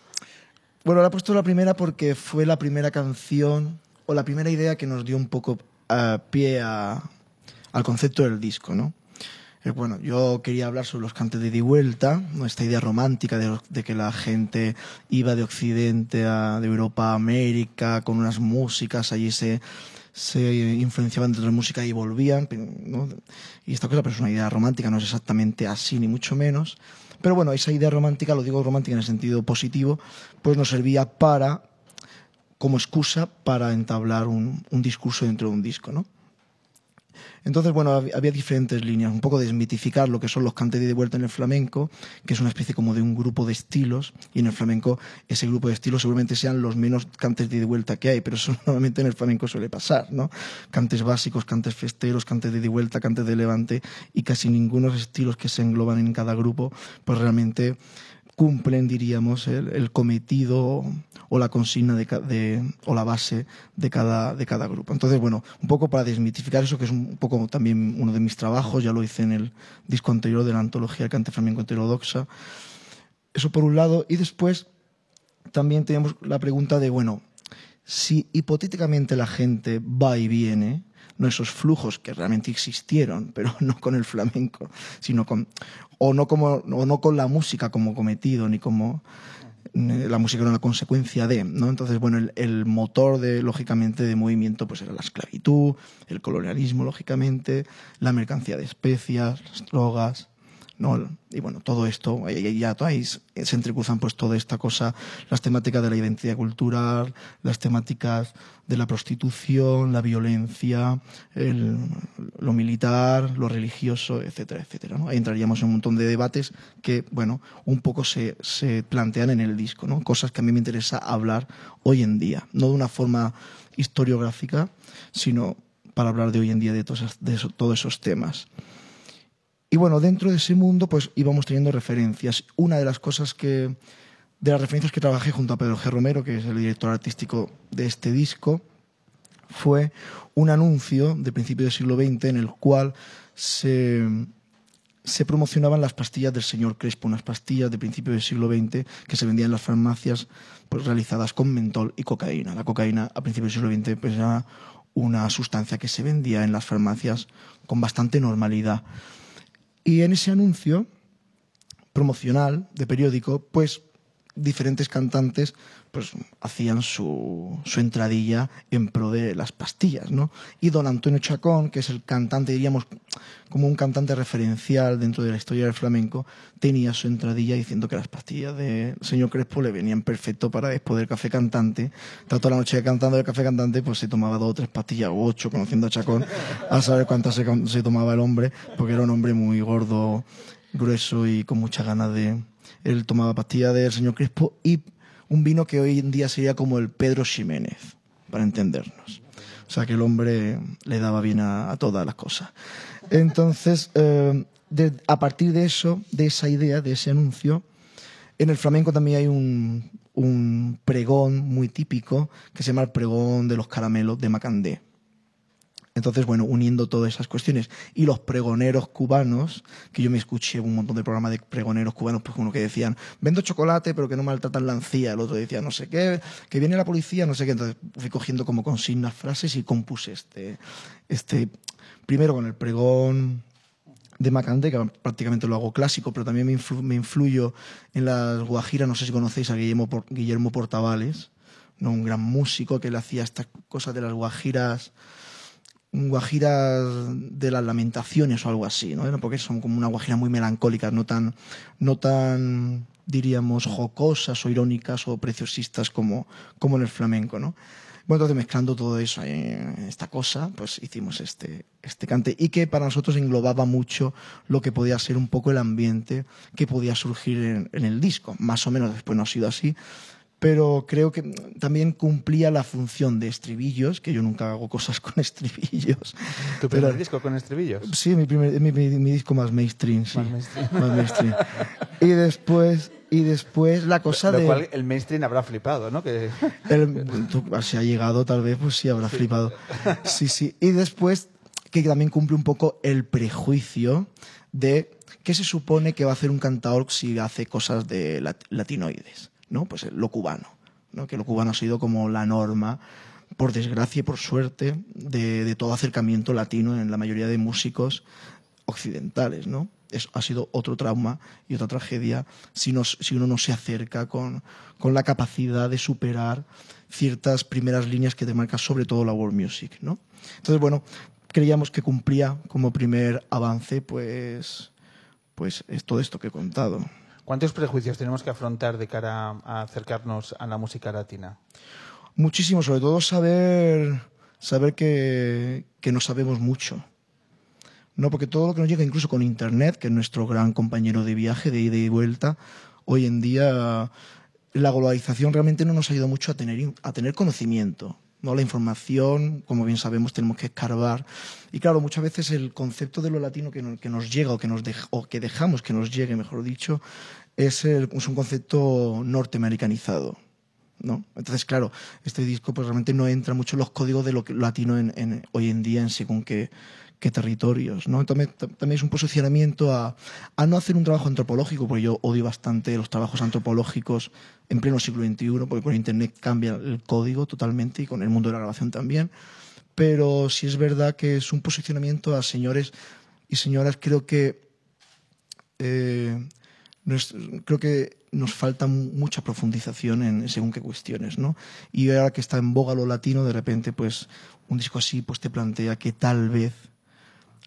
Bueno, la he puesto la primera porque fue la primera canción o la primera idea que nos dio un poco a pie al concepto del disco, ¿no? Eh, Bueno, yo quería hablar sobre los cantes de ida y vuelta, esta idea romántica de, de que la gente iba de Occidente a de Europa a América con unas músicas, allí se, se influenciaban de otra música y volvían, pero, ¿no? Y esta cosa pues, es una idea romántica, no es exactamente así, ni mucho menos. Pero bueno, esa idea romántica, lo digo romántica en el sentido positivo, pues nos servía para, como excusa para entablar un, un discurso dentro de un disco, ¿no? Entonces, bueno, hab- había diferentes líneas, un poco desmitificar lo que son los cantes de vuelta en el flamenco, que es una especie como de un grupo de estilos, y en el flamenco ese grupo de estilos seguramente sean los menos cantes de vuelta que hay, pero eso normalmente en el flamenco suele pasar, ¿no? Cantes básicos, cantes festeros, cantes de vuelta, cantes de levante, y casi ninguno estilos que se engloban en cada grupo, pues realmente cumplen, diríamos, el, cometido o la consigna de, de- o la base de cada, de cada grupo. Entonces, bueno, un poco para desmitificar eso, que es un poco también uno de mis trabajos, ya lo hice en el disco anterior de la antología El cante flamenco heterodoxa. Eso por un lado. Y después también tenemos la pregunta de, bueno, si hipotéticamente la gente va y viene, no esos flujos que realmente existieron, pero no con el flamenco, sino con o no como o no con la música como cometido ni como la música era una consecuencia de, ¿no? Entonces, bueno, el, el motor de lógicamente de movimiento pues era la esclavitud, el colonialismo lógicamente, la mercancía de especias, las drogas, Y bueno, todo esto, ya ahí se entrecruzan pues toda esta cosa, las temáticas de la identidad cultural, las temáticas de la prostitución, la violencia, lo militar, lo religioso, etcétera, etcétera. ¿no? Ahí entraríamos en un montón de debates que, bueno, un poco se, se plantean en el disco, ¿no? Cosas que a mí me interesa hablar hoy en día, no de una forma historiográfica, sino para hablar de hoy en día de todos, de todos esos temas. Y bueno, dentro de ese mundo, pues íbamos teniendo referencias. Una de las cosas que, de las referencias que trabajé junto a Pedro G. Romero, que es el director artístico de este disco, fue un anuncio de principio del siglo XX en el cual se, promocionaban las pastillas del señor Crespo, unas pastillas de principio del siglo XX que se vendían en las farmacias pues, realizadas con mentol y cocaína. La cocaína a principios del siglo XX pues, era una sustancia que se vendía en las farmacias con bastante normalidad. Y en ese anuncio promocional de periódico, pues diferentes cantantes pues hacían su, su entradilla en pro de las pastillas, ¿no? Y don Antonio Chacón, que es el cantante, diríamos, como un cantante referencial dentro de la historia del flamenco, tenía su entradilla diciendo que las pastillas del señor Crespo le venían perfecto para después del café cantante. Está toda la noche cantando el café cantante, pues se tomaba dos o tres pastillas o ocho, conociendo a Chacón, a saber cuántas se tomaba el hombre, porque era un hombre muy gordo, grueso y con muchas ganas de... Él tomaba pastillas del señor Crespo y un vino que hoy en día sería como el Pedro Ximénez, para entendernos. O sea que el hombre le daba bien a, todas las cosas. Entonces, eh, a partir de eso, de esa idea, de ese anuncio, en el flamenco también hay un, un pregón muy típico que se llama el pregón de los caramelos de Macandé. Entonces, bueno, uniendo todas esas cuestiones y los pregoneros cubanos, que yo me escuché un montón de programas de pregoneros cubanos, pues uno que decían, vendo chocolate pero que no maltratan la encía, el otro decía, no sé qué, que viene la policía, no sé qué. Entonces fui cogiendo como consignas frases y compuse este, este primero con el pregón de Macandé, que prácticamente lo hago clásico, pero también me, influ- me influyo en las guajiras, no sé si conocéis a Guillermo, Por- Guillermo Portavales, ¿no? un gran músico que le hacía estas cosas de las guajiras guajiras de las lamentaciones o algo así, ¿no? Porque son como una guajira muy melancólicas, no tan, no tan diríamos jocosas o irónicas o preciosistas como, como en el flamenco, ¿no? Bueno, entonces mezclando todo eso en esta cosa, pues hicimos este, este cante y que para nosotros englobaba mucho lo que podía ser un poco el ambiente que podía surgir en, en el disco. Más o menos después no ha sido así, pero creo que también cumplía la función de estribillos, que yo nunca hago cosas con estribillos. ¿Tu Pero- primer disco con estribillos? Sí, mi, primer, mi, mi- mi disco más mainstream, sí. Más mainstream. Más mainstream. y después, y después la cosa Lo de... cual el mainstream habrá flipado, ¿no? Que... El- tú, si ha llegado, tal vez, pues sí, habrá flipado. Sí, sí. Y después, que también cumple un poco el prejuicio de qué se supone que va a hacer un cantador si hace cosas de lat- latinoides, ¿no? Pues lo cubano, ¿no? Que lo cubano ha sido como la norma, por desgracia y por suerte, de, todo acercamiento latino en la mayoría de músicos occidentales, ¿no? Es, ha sido otro trauma y otra tragedia si, si uno no se acerca con, con la capacidad de superar ciertas primeras líneas que te marca sobre todo la world music, ¿no? Entonces, bueno, creíamos que cumplía como primer avance, pues, pues es todo esto que he contado. ¿Cuántos prejuicios tenemos que afrontar de cara a acercarnos a la música latina? Muchísimo, sobre todo saber, saber que, que no sabemos mucho. No, porque todo lo que nos llega, incluso con Internet, que es nuestro gran compañero de viaje, de ida y vuelta, hoy en día la globalización realmente no nos ha ayudado mucho a tener, a tener conocimiento. ¿No? La información, como bien sabemos, tenemos que escarbar. Y claro, muchas veces el concepto de lo latino que, no- que nos llega o que, nos o que dejamos que nos llegue, mejor dicho, es, un concepto norteamericanizado. ¿no? Entonces, claro, este disco pues realmente no entra mucho en los códigos de lo latino en, hoy en día en según qué, territorios, ¿no? También, tam- también es un posicionamiento a no hacer un trabajo antropológico, porque yo odio bastante los trabajos antropológicos en pleno siglo XXI, porque con Internet cambia el código totalmente y con el mundo de la grabación también. Pero sí es verdad que es un posicionamiento a señores y señoras, creo que eh, creo que nos falta mu- mucha profundización en según qué cuestiones, ¿no? Y ahora que está en boga lo latino, de repente, pues, un disco así, pues te plantea que tal vez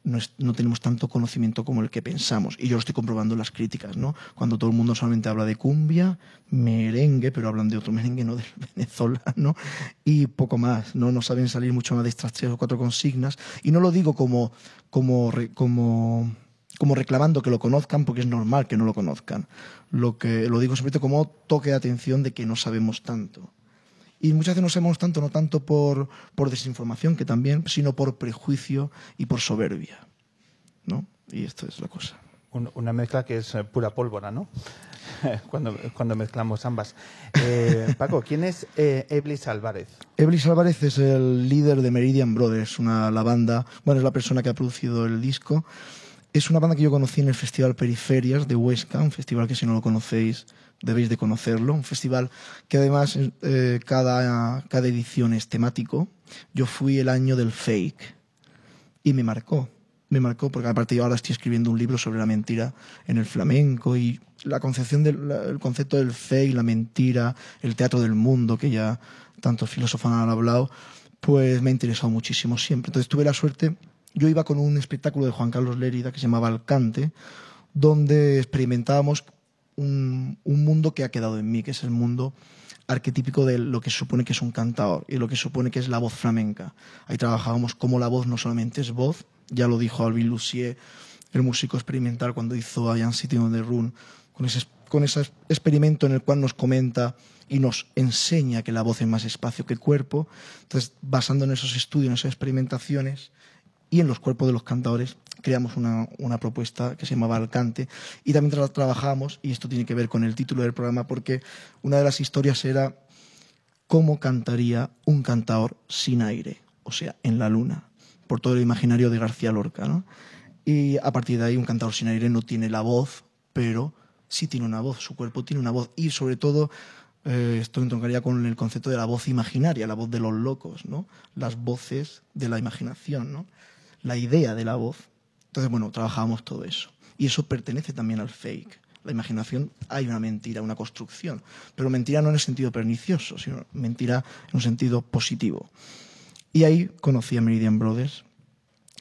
no, es- no tenemos tanto conocimiento como el que pensamos. Y yo lo estoy comprobando en las críticas, ¿no? Cuando todo el mundo solamente habla de cumbia, merengue, pero hablan de otro merengue, no del venezolano, y poco más, ¿no? No saben salir mucho más de estas tres o cuatro consignas. Y no lo digo como, como, como, como reclamando que lo conozcan, porque es normal que no lo conozcan. Lo, que, lo digo simplemente como toque de atención de que no sabemos tanto. Y muchas veces no sabemos tanto, no tanto por, por desinformación, que también, sino por prejuicio y por soberbia. ¿No? Y esto es la cosa. Un- una mezcla que es eh, pura pólvora, ¿no? cuando, cuando mezclamos ambas. Eh, Paco, ¿quién es eh, Eblis Álvarez? Eblis Álvarez es el líder de Meridian Brothers, una, la banda, bueno, es la persona que ha producido el disco. Es una banda que yo conocí en el Festival Periferias de Huesca, un festival que si no lo conocéis debéis de conocerlo, un festival que además eh, cada, cada edición es temático. Yo fui el año del fake y me marcó. Me marcó porque aparte yo ahora estoy escribiendo un libro sobre la mentira en el flamenco y la concepción del el concepto del fake, la mentira, el teatro del mundo que ya tantos filósofos han hablado, pues me ha interesado muchísimo siempre. Entonces tuve la suerte, yo iba con un espectáculo de Juan Carlos Lérida que se llamaba Alcante, donde experimentábamos un, un mundo que ha quedado en mí, que es el mundo arquetípico de lo que supone que es un cantador y lo que supone que es la voz flamenca. Ahí trabajábamos como la voz no solamente es voz, ya lo dijo Alvin Lucier, el músico experimental cuando hizo I Am Sitting on the Run, con ese, con ese experimento en el cual nos comenta y nos enseña que la voz es más espacio que cuerpo. Entonces, basando en esos estudios, en esas experimentaciones y en los cuerpos de los cantadores, creamos una, una propuesta que se llamaba Alcante y también tra- trabajamos, y esto tiene que ver con el título del programa, porque una de las historias era cómo cantaría un cantador sin aire, o sea, en la luna, por todo el imaginario de García Lorca. ¿no? Y a partir de ahí un cantador sin aire no tiene la voz, pero sí tiene una voz, su cuerpo tiene una voz y sobre todo eh, esto entroncaría con el concepto de la voz imaginaria, la voz de los locos, ¿no? las voces de la imaginación, ¿no? la idea de la voz. Entonces, bueno, trabajábamos todo eso. Y eso pertenece también al fake. La imaginación hay una mentira, una construcción, pero mentira no en el sentido pernicioso, sino mentira en un sentido positivo. Y ahí conocí a Meridian Brothers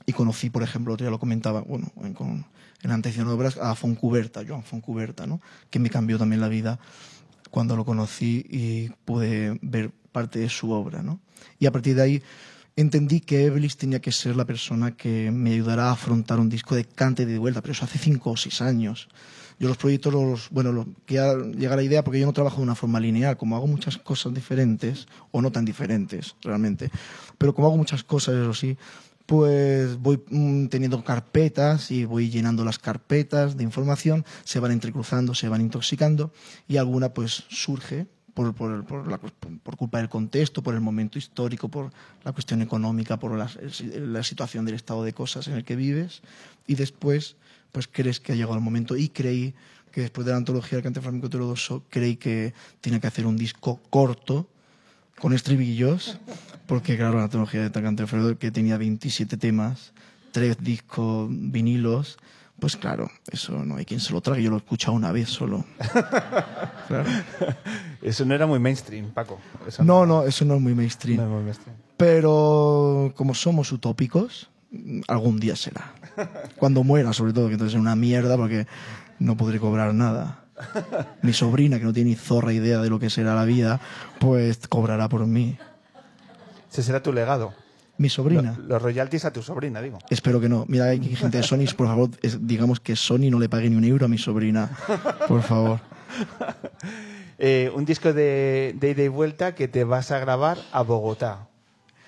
y conocí, por ejemplo, otro día lo comentaba, bueno, en, con, en Obras, a Foncuberta, Joan Foncuberta, ¿no? que me cambió también la vida cuando lo conocí y pude ver parte de su obra. ¿no? Y a partir de ahí entendí que Eblis tenía que ser la persona que me ayudara a afrontar un disco de cante de vuelta, pero eso hace cinco o seis años. Yo los proyectos, los, bueno, los, que ya llega la idea porque yo no trabajo de una forma lineal, como hago muchas cosas diferentes, o no tan diferentes realmente, pero como hago muchas cosas, eso sí, pues voy mm, teniendo carpetas y voy llenando las carpetas de información, se van entrecruzando, se van intoxicando y alguna pues surge por, por, por, por, culpa del contexto, por el momento histórico, por la cuestión económica, por la, situación del estado de cosas en el que vives y después pues crees que ha llegado el momento y creí que después de la antología del cante flamenco heterodoxo creí que tenía que hacer un disco corto con estribillos porque claro, la antología de cante flamenco que tenía 27 temas, tres discos vinilos pues claro, eso no hay quien se lo trague, yo lo he escuchado una vez solo. claro. Eso no era muy mainstream, Paco. Eso no, no, eso no es muy mainstream. No es muy mainstream. Pero como somos utópicos, algún día será. Cuando muera, sobre todo, que entonces es una mierda porque no podré cobrar nada. Mi sobrina, que no tiene ni zorra idea de lo que será la vida, pues cobrará por mí. Ese será tu legado. Mi sobrina. Los, royalties a tu sobrina, digo. Espero que no. Mira, hay gente de Sony, por favor, digamos que Sony no le pague ni un euro a mi sobrina. Por favor. Eh, un disco de, de ida y vuelta que te vas a grabar a Bogotá.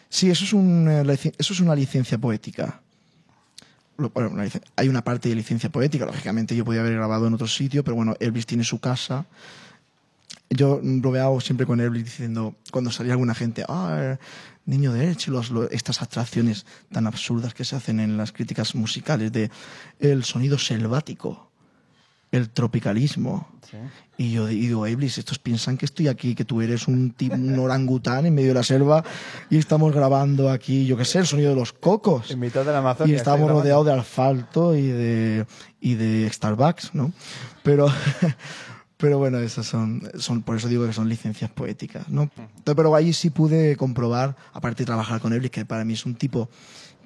Sí, eso es, un, eso es una licencia poética. Bueno, hay una parte de licencia poética, lógicamente yo podía haber grabado en otro sitio, pero bueno, Elvis tiene su casa. Yo lo siempre con Elvis diciendo, cuando salía alguna gente, ah, niño de Elche, los, estas abstracciones tan absurdas que se hacen en las críticas musicales de el sonido selvático, el tropicalismo. Y yo digo, Iblis, estos piensan que estoy aquí, que tú eres un, un orangután en medio de la selva y estamos grabando aquí, yo qué sé, el sonido de los cocos. En mitad de la Amazonia. Y estamos rodeados de asfalto y de, y de Starbucks, ¿no? Pero, pero bueno, esas son, son, por eso digo que son licencias poéticas, ¿no? pero ahí sí pude comprobar, aparte de trabajar con Iblis, que para mí es un tipo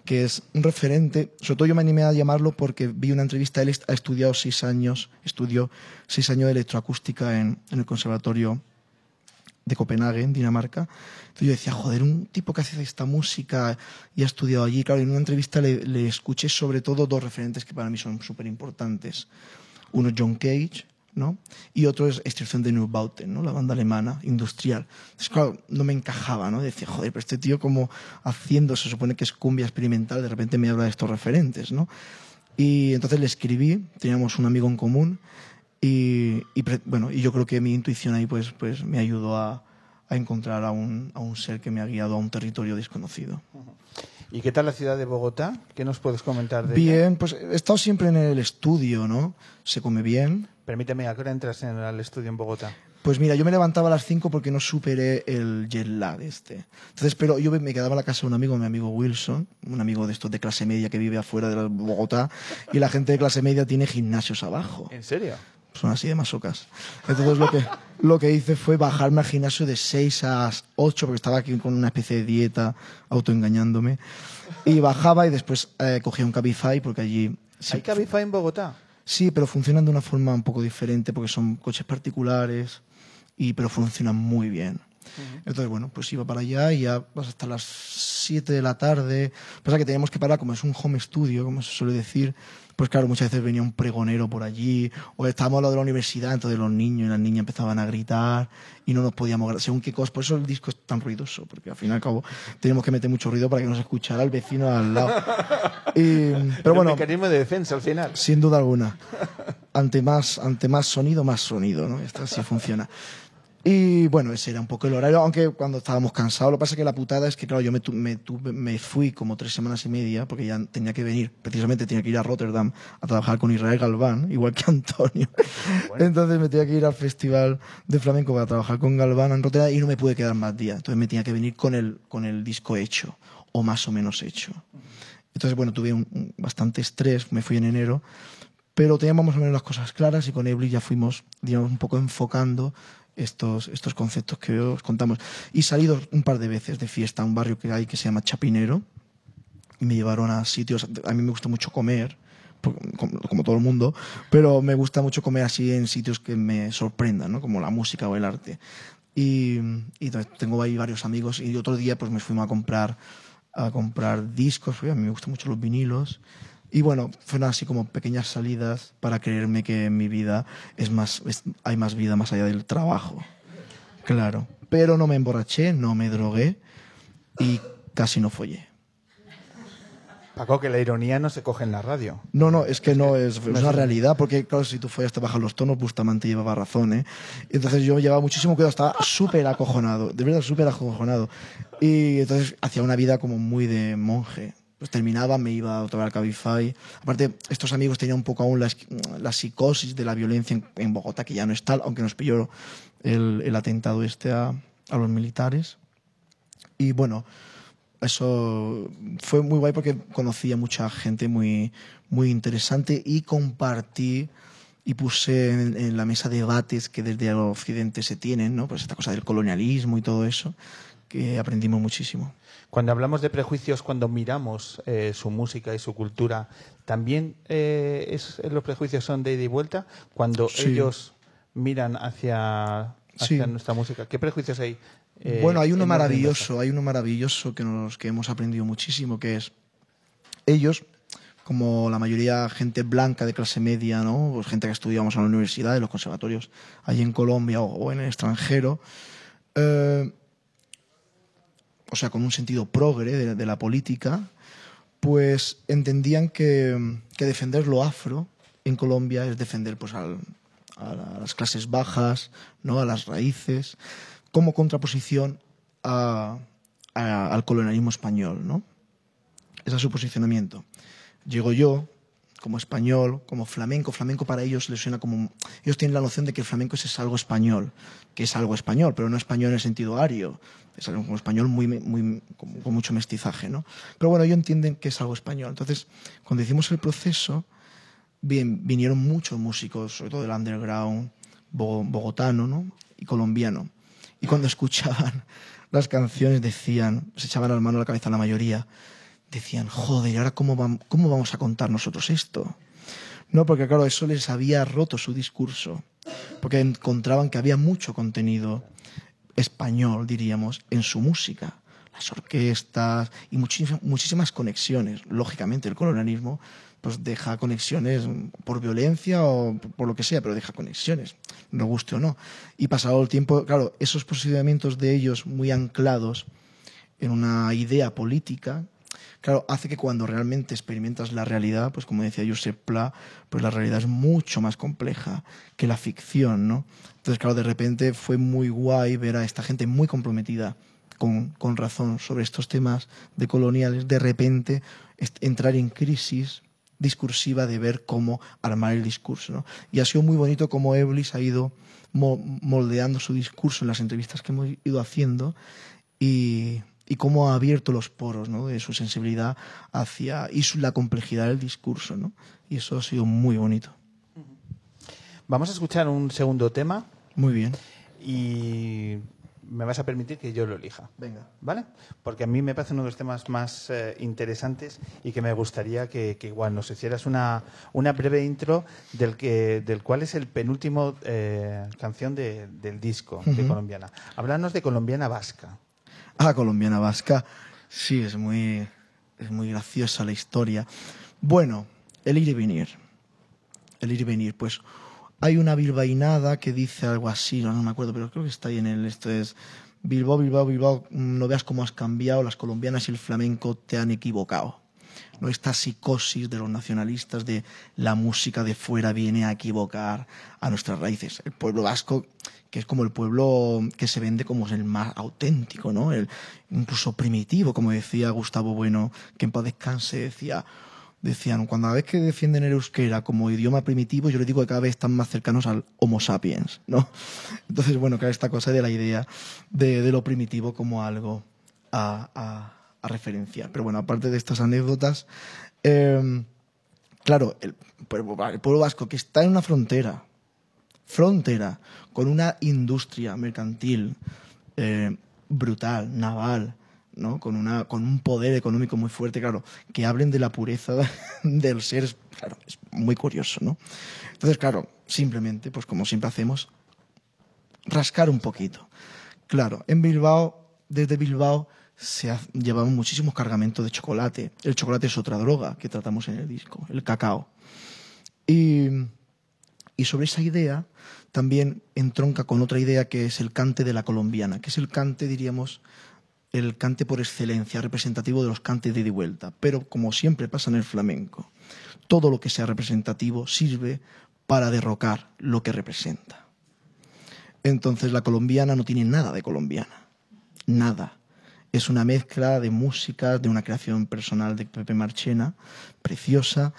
que es un referente, sobre todo yo me animé a llamarlo porque vi una entrevista, él ha estudiado seis años, estudió seis años de electroacústica en, en el Conservatorio de Copenhague, en Dinamarca. Entonces yo decía, joder, un tipo que hace esta música y ha estudiado allí. Claro, en una entrevista le, le escuché sobre todo dos referentes que para mí son súper importantes. Uno, John Cage, ¿no? Y otro es Extracción de Neubauten, ¿no? La banda alemana, industrial. Entonces, claro, no me encajaba, ¿no? Decía, joder, pero este tío como haciendo, se supone que es cumbia experimental, de repente me habla de estos referentes, ¿no? Y entonces le escribí, teníamos un amigo en común y, y bueno, y yo creo que mi intuición ahí pues, pues me ayudó a, a encontrar a un, a un ser que me ha guiado a un territorio desconocido. ¿Y qué tal la ciudad de Bogotá? ¿Qué nos puedes comentar de Bien, pues he estado siempre en el estudio, ¿no? Se come bien. Permíteme, ¿a qué hora entras en el estudio en Bogotá? Pues mira, yo me levantaba a las 5 porque no superé el jet lag este. Entonces, pero yo me quedaba en la casa de un amigo, mi amigo Wilson, un amigo de estos de clase media que vive afuera de Bogotá, y la gente de clase media tiene gimnasios abajo. ¿En serio? Son así de masocas. Entonces lo que, lo que hice fue bajarme al gimnasio de 6 a 8, porque estaba aquí con una especie de dieta, autoengañándome. Y bajaba y después eh, cogía un Cabify, porque allí... ¿Hay Cabify en Bogotá? Sí, pero funcionan de una forma un poco diferente, porque son coches particulares y, pero funcionan muy bien. Entonces, bueno, pues iba para allá y ya vas hasta las 7 de la tarde. Pasa que teníamos que parar, como es un home studio, como se suele decir, pues claro, muchas veces venía un pregonero por allí, o estábamos a lo de la universidad, entonces los niños y las niñas empezaban a gritar y no nos podíamos, según qué cosas, por eso el disco es tan ruidoso, porque al fin y al cabo teníamos que meter mucho ruido para que nos escuchara el vecino al lado. Y, pero bueno, mecanismo de defensa al final. Sin duda alguna. Ante más, ante más sonido, más sonido, ¿no? Esto así funciona. Y bueno, ese era un poco el horario, aunque cuando estábamos cansados, lo que pasa es que la putada es que, claro, yo me, me, me, fui como tres semanas y media, porque ya tenía que venir, precisamente tenía que ir a Rotterdam a trabajar con Israel Galván, igual que Antonio. Entonces me tenía que ir al Festival de Flamenco para trabajar con Galván en Rotterdam y no me pude quedar más días. Entonces me tenía que venir con el, con el disco hecho, o más o menos hecho. Entonces, bueno, tuve un, bastante estrés, me fui en enero, pero teníamos más o menos las cosas claras y con Ebli ya fuimos, digamos, un poco enfocando estos, estos conceptos que os contamos. Y salido un par de veces de fiesta a un barrio que hay que se llama Chapinero. Y me llevaron a sitios. A mí me gusta mucho comer, como, todo el mundo, pero me gusta mucho comer así en sitios que me sorprendan, ¿no? como la música o el arte. Y, tengo ahí varios amigos. Y otro día pues me fuimos a comprar a comprar discos, porque a mí me gustan mucho los vinilos. Y bueno, fueron así como pequeñas salidas para creerme que en mi vida es más, es- hay más vida más allá del trabajo. Claro. Pero no me emborraché, no me drogué y casi no follé. Paco, que la ironía no se coge en la radio. No, no, es que no es, es una realidad, porque claro, si tú follas te bajan los tonos, Bustamante llevaba razón, ¿eh? Entonces yo llevaba muchísimo cuidado, estaba súper acojonado, de verdad súper acojonado. Y entonces hacía una vida como muy de monje. Pues terminaba, me iba a tocar al Cabify. Aparte, estos amigos tenían un poco aún la, la psicosis de la violencia en, en Bogotá, que ya no es tal, aunque nos pilló el, el atentado este a, a los militares. Y bueno, eso fue muy guay porque conocí a mucha gente muy, muy interesante y compartí y puse en, en la mesa debates que desde el occidente se tienen, ¿no? Pues esta cosa del colonialismo y todo eso, que aprendimos muchísimo. Cuando hablamos de prejuicios, cuando miramos eh, su música y su cultura, ¿también eh, es, los prejuicios son de ida y vuelta? Cuando Sí. ellos miran hacia, Sí. nuestra música, ¿qué prejuicios hay? eh, bueno, hay uno maravilloso, hay uno maravilloso que, nos, que hemos aprendido muchísimo, que es ellos, como la mayoría gente blanca de clase media, ¿no? Pues gente que estudiamos en la universidad, en los conservatorios, allí en Colombia o, o en el extranjero, eh, o sea, con un sentido progre de, la política, pues entendían que, defender lo afro en Colombia es defender pues a la- a las clases bajas, ¿no? a las raíces, como contraposición al colonialismo español. ¿no? Ese es su posicionamiento. Llego yo, como español, como flamenco. Flamenco para ellos les suena como. Ellos tienen la noción de que el flamenco es, algo español, que es algo español, pero no español en el sentido ario. Es algo como español muy, muy, con, mucho mestizaje, ¿no? Pero bueno, ellos entienden que es algo español. Entonces, cuando hicimos el proceso, bien, vinieron muchos músicos, sobre todo del underground bo- bogotano ¿no? y colombiano. Y cuando escuchaban las canciones decían, se echaban las manos a la cabeza la mayoría, decían, joder, ¿y ahora cómo, cómo vamos a contar nosotros esto? No, porque claro, eso les había roto su discurso, porque encontraban que había mucho contenido español, diríamos, en su música. Las orquestas y muchísimas, conexiones. Lógicamente, el colonialismo pues deja conexiones por violencia o por lo que sea, pero deja conexiones, nos guste o no. Y pasado el tiempo, claro, esos posicionamientos de ellos muy anclados en una idea política, claro, hace que cuando realmente experimentas la realidad, pues como decía Josep Pla, pues la realidad es mucho más compleja que la ficción, ¿no? Entonces, claro, de repente fue muy guay ver a esta gente muy comprometida con, con razón sobre estos temas de coloniales, de repente entrar en crisis discursiva de ver cómo armar el discurso. ¿no? Y ha sido muy bonito cómo Eblis ha ido mo- moldeando su discurso en las entrevistas que hemos ido haciendo y, y cómo ha abierto los poros ¿no? de su sensibilidad hacia y su- la complejidad del discurso. ¿no? Y eso ha sido muy bonito. Vamos a escuchar un segundo tema Muy bien. y me vas a permitir que yo lo elija. Venga. ¿Vale? Porque a mí me parece uno de los temas más eh, interesantes y que me gustaría que, que igual nos hicieras una, una breve intro del, que, del cual es el penúltimo eh, canción de- del disco de. Colombiana. Háblanos de Colombiana Vasca. Ah, colombiana vasca. Sí, es muy, es muy graciosa la historia. Bueno, el ir y venir. El ir y venir, pues hay una bilbainada que dice algo así, no, no me acuerdo, pero creo que está ahí en el. Esto es Bilbao, Bilbao, Bilbao, mm, no veas cómo has cambiado, las colombianas y el flamenco te han equivocado. ¿No? Esta psicosis de los nacionalistas de la música de fuera viene a equivocar a nuestras raíces. El pueblo vasco, que es como el pueblo que se vende como el más auténtico, ¿no? El, incluso primitivo, como decía Gustavo Bueno, que en paz descanse, decía, decían, cuando a vez que defienden el euskera como idioma primitivo, yo les digo que cada vez están más cercanos al Homo sapiens, ¿no? Entonces, bueno, claro, esta cosa de la idea de, de lo primitivo como algo a, a- a referenciar. Pero bueno, aparte de estas anécdotas, eh, claro, el, pueblo- el pueblo vasco que está en una frontera, frontera, con una industria mercantil eh, brutal, naval, ¿no? Con, una, con un poder económico muy fuerte, claro, que hablen de la pureza del ser, es, claro, es muy curioso, ¿no? Entonces, claro, simplemente, pues como siempre hacemos, rascar un poquito. Claro, en Bilbao, desde Bilbao, se llevaban muchísimos cargamentos de chocolate. El chocolate es otra droga que tratamos en el disco, el cacao. Y, y sobre esa idea también entronca con otra idea que es el cante de la colombiana, que es el cante, diríamos, el cante por excelencia, representativo de los cantes de vuelta. Pero como siempre pasa en el flamenco, todo lo que sea representativo sirve para derrocar lo que representa. Entonces la colombiana no tiene nada de colombiana, nada. Es una mezcla de música, de una creación personal de Pepe Marchena, preciosa,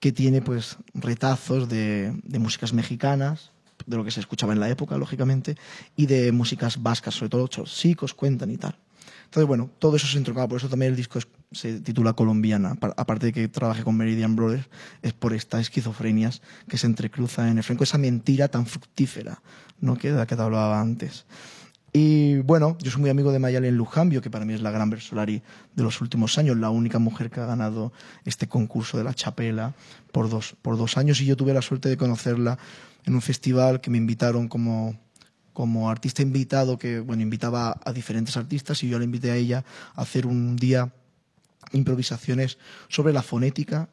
que tiene pues retazos de, de músicas mexicanas, de lo que se escuchaba en la época, lógicamente, y de músicas vascas, sobre todo chicos cuentan y tal. Entonces, bueno, todo eso se entroncaba, por eso también el disco se titula Colombiana, aparte de que trabaje con Meridian Brothers, es por estas esquizofrenias que se entrecruzan en el franco, esa mentira tan fructífera, ¿no? que de la que te hablaba antes. Y bueno, yo soy muy amigo de Mayalen Lujambio, que para mí es la gran versolari de los últimos años, la única mujer que ha ganado este concurso de la chapela por dos, por dos años. Y yo tuve la suerte de conocerla en un festival que me invitaron como, como artista invitado, que bueno, invitaba a diferentes artistas y yo le invité a ella a hacer un día improvisaciones sobre la fonética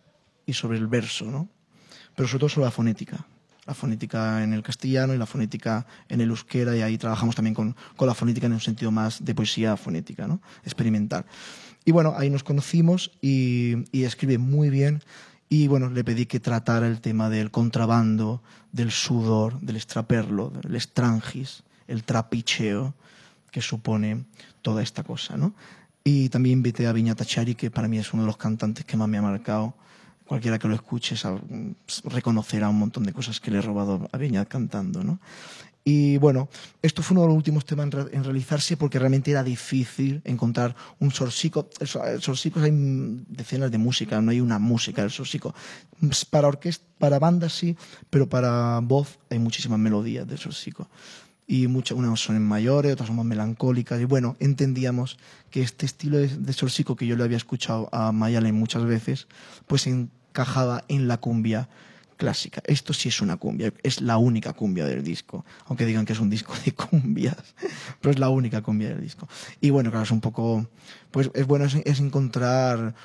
y sobre el verso, ¿no? Pero sobre todo sobre la fonética la fonética en el castellano y la fonética en el euskera, y ahí trabajamos también con, con la fonética en un sentido más de poesía fonética, ¿no? experimental. Y bueno, ahí nos conocimos y, y escribe muy bien. Y bueno, le pedí que tratara el tema del contrabando, del sudor, del extraperlo, del estrangis, el trapicheo que supone toda esta cosa, ¿no? Y también invité a Viña Tachari, que para mí es uno de los cantantes que más me ha marcado cualquiera que lo escuche reconocerá un montón de cosas que le he robado a Viña cantando, ¿no? Y bueno, esto fue uno de los últimos temas en, realizarse porque realmente era difícil encontrar un sorsico. El, sorsico hay decenas de música, no hay una música del sorsico. Para orquesta, para bandas sí, pero para voz hay muchísimas melodías del sorsico. Y muchas, unas son mayores, otras son más melancólicas. Y bueno, entendíamos que este estilo de, de sorsico que yo le había escuchado a Mayalen muchas veces, pues en encajaba en la cumbia clásica. Esto sí es una cumbia, es la única cumbia del disco, aunque digan que es un disco de cumbias, pero es la única cumbia del disco. Y bueno, claro, es un poco, pues es bueno, es, encontrar,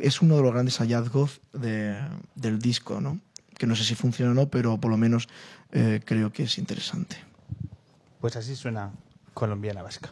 es uno de los grandes hallazgos del disco, ¿no? Que no sé si funciona o no, pero por lo menos eh, creo que es interesante. Pues así suena colombiana vasca.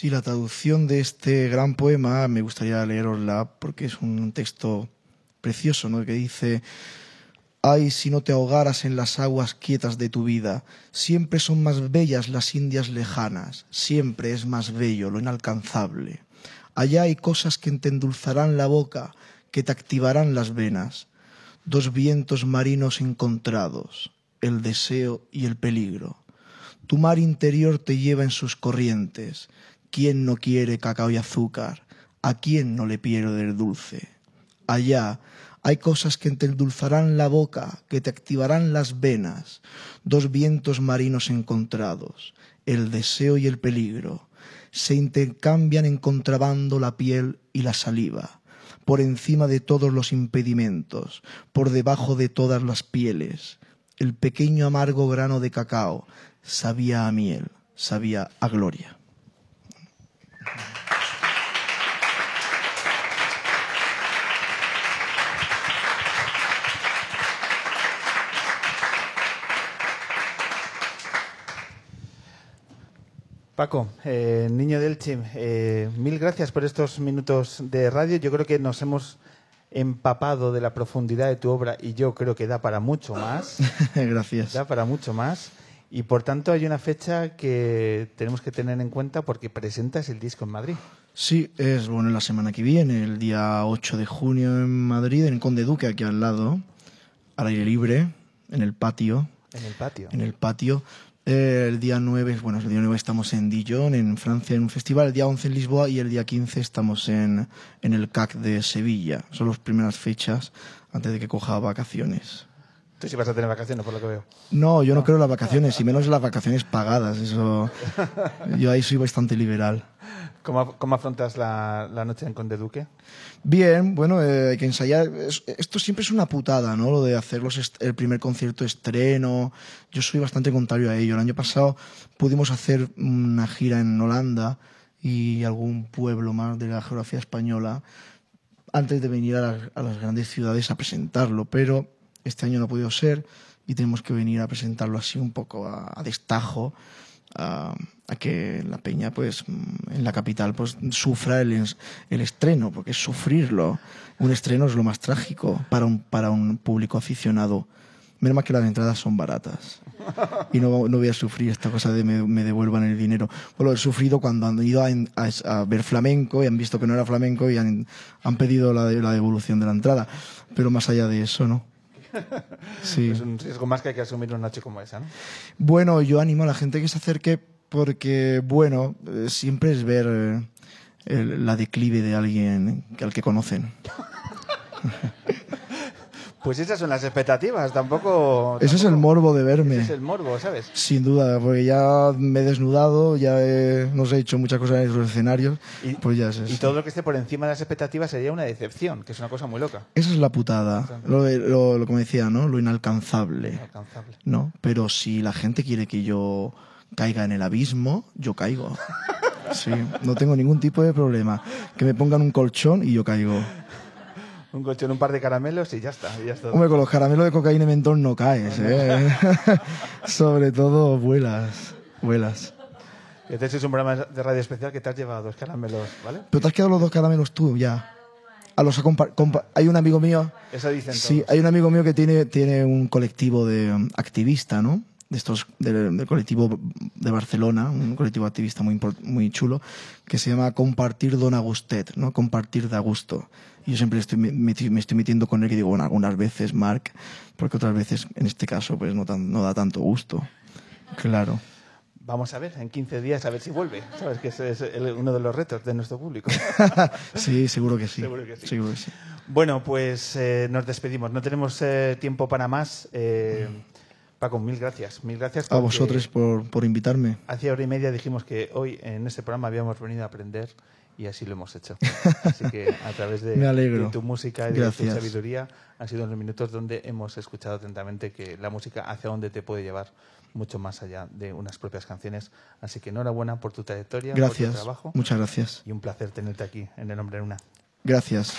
Sí, la traducción de este gran poema me gustaría leerosla porque es un texto precioso, ¿no? Que dice, ay, si no te ahogaras en las aguas quietas de tu vida, siempre son más bellas las Indias lejanas, siempre es más bello lo inalcanzable. Allá hay cosas que te endulzarán la boca, que te activarán las venas, dos vientos marinos encontrados, el deseo y el peligro. Tu mar interior te lleva en sus corrientes. ¿Quién no quiere cacao y azúcar? ¿A quién no le pierde el dulce? Allá hay cosas que te endulzarán la boca, que te activarán las venas, dos vientos marinos encontrados, el deseo y el peligro. Se intercambian en contrabando la piel y la saliva, por encima de todos los impedimentos, por debajo de todas las pieles. El pequeño amargo grano de cacao sabía a miel, sabía a gloria. Paco, eh, niño del Chim, eh, mil gracias por estos minutos de radio. Yo creo que nos hemos empapado de la profundidad de tu obra y yo creo que da para mucho más. Gracias. Da para mucho más. Y por tanto hay una fecha que tenemos que tener en cuenta porque presentas el disco en Madrid. Sí, es bueno la semana que viene, el día 8 de junio en Madrid, en Conde Duque, aquí al lado, al aire libre, en el patio. En el patio. En el patio. Eh, el día 9, bueno, el día 9 estamos en Dijon, en Francia, en un festival. El día 11 en Lisboa y el día 15 estamos en, en el CAC de Sevilla. Son las primeras fechas antes de que coja vacaciones. Tú sí vas a tener vacaciones, por lo que veo. No, yo no creo las vacaciones, y menos las vacaciones pagadas. Eso, yo ahí soy bastante liberal. ¿Cómo, cómo afrontas la, la, noche en Conde Duque? Bien, bueno, eh, hay que ensayar. Es, esto siempre es una putada, ¿no? Lo de hacer los el primer concierto estreno. Yo soy bastante contrario a ello. El año pasado pudimos hacer una gira en Holanda y algún pueblo más de la geografía española antes de venir a, la, a las grandes ciudades a presentarlo, pero este año no ha podido ser y tenemos que venir a presentarlo así un poco a, a destajo. A, que la peña pues en la capital pues sufra el, el, estreno porque sufrirlo un estreno es lo más trágico para un, para un público aficionado. Menos mal que las entradas son baratas. Y no, no voy a sufrir esta cosa de me, me devuelvan el dinero. Bueno, he sufrido cuando han ido a, a, a, ver flamenco y han visto que no era flamenco y han, han pedido la, la devolución de la entrada. Pero más allá de eso no Sí. Es un riesgo más que hay que asumir una noche como esa, ¿no? Bueno, yo animo a la gente que se acerque porque, bueno, eh, siempre es ver eh, el, la declive de alguien al que conocen. Pues esas son las expectativas, tampoco... Ese es el morbo de verme. Ese es el morbo, ¿sabes? Sin duda, porque ya me he desnudado, ya he, no sé, he hecho muchas cosas en los escenarios, y, pues ya eso. Y todo lo que esté por encima de las expectativas sería una decepción, que es una cosa muy loca. Esa es la putada, lo, lo, lo como decía, ¿no? Lo inalcanzable. Inalcanzable. ¿No? Pero si la gente quiere que yo caiga en el abismo, yo caigo. Sí, no tengo ningún tipo de problema. Que me pongan un colchón y yo caigo. Un colchón, un par de caramelos y ya está. Y ya está. Hombre, con los caramelos de cocaína y mentol no caes, ¿eh? Sobre todo vuelas, vuelas. Este es un programa de radio especial que te has llevado dos caramelos, ¿vale? Pero te has quedado los dos caramelos tú, ya. A los hay un amigo mío. Eso dicen Sí, hay un amigo mío que tiene, tiene un colectivo de um, activista, ¿no? De estos del, del, colectivo de Barcelona, un colectivo activista muy muy chulo, que se llama Compartir Don Agustet, ¿no? Compartir de Augusto. Y yo siempre estoy, me, me, estoy metiendo con él y digo, bueno, algunas veces, Mark, porque otras veces, en este caso, pues no, tan, no da tanto gusto. Claro. Vamos a ver, en 15 días, a ver si vuelve. Sabes que ese es el, uno de los retos de nuestro público. sí, seguro que sí. Seguro que sí. Seguro que sí. Bueno, pues eh, nos despedimos. No tenemos eh, tiempo para más. Eh, Paco, mil gracias. Mil gracias. A vosotros por, por invitarme. Hace hora y media dijimos que hoy en este programa habíamos venido a aprender y así lo hemos hecho. Así que a través de, de tu música y de gracias. tu sabiduría han sido unos minutos donde hemos escuchado atentamente que la música hacia dónde te puede llevar mucho más allá de unas propias canciones. Así que enhorabuena por tu trayectoria, gracias. por tu trabajo. Muchas gracias. Y un placer tenerte aquí en el nombre de una. Gracias.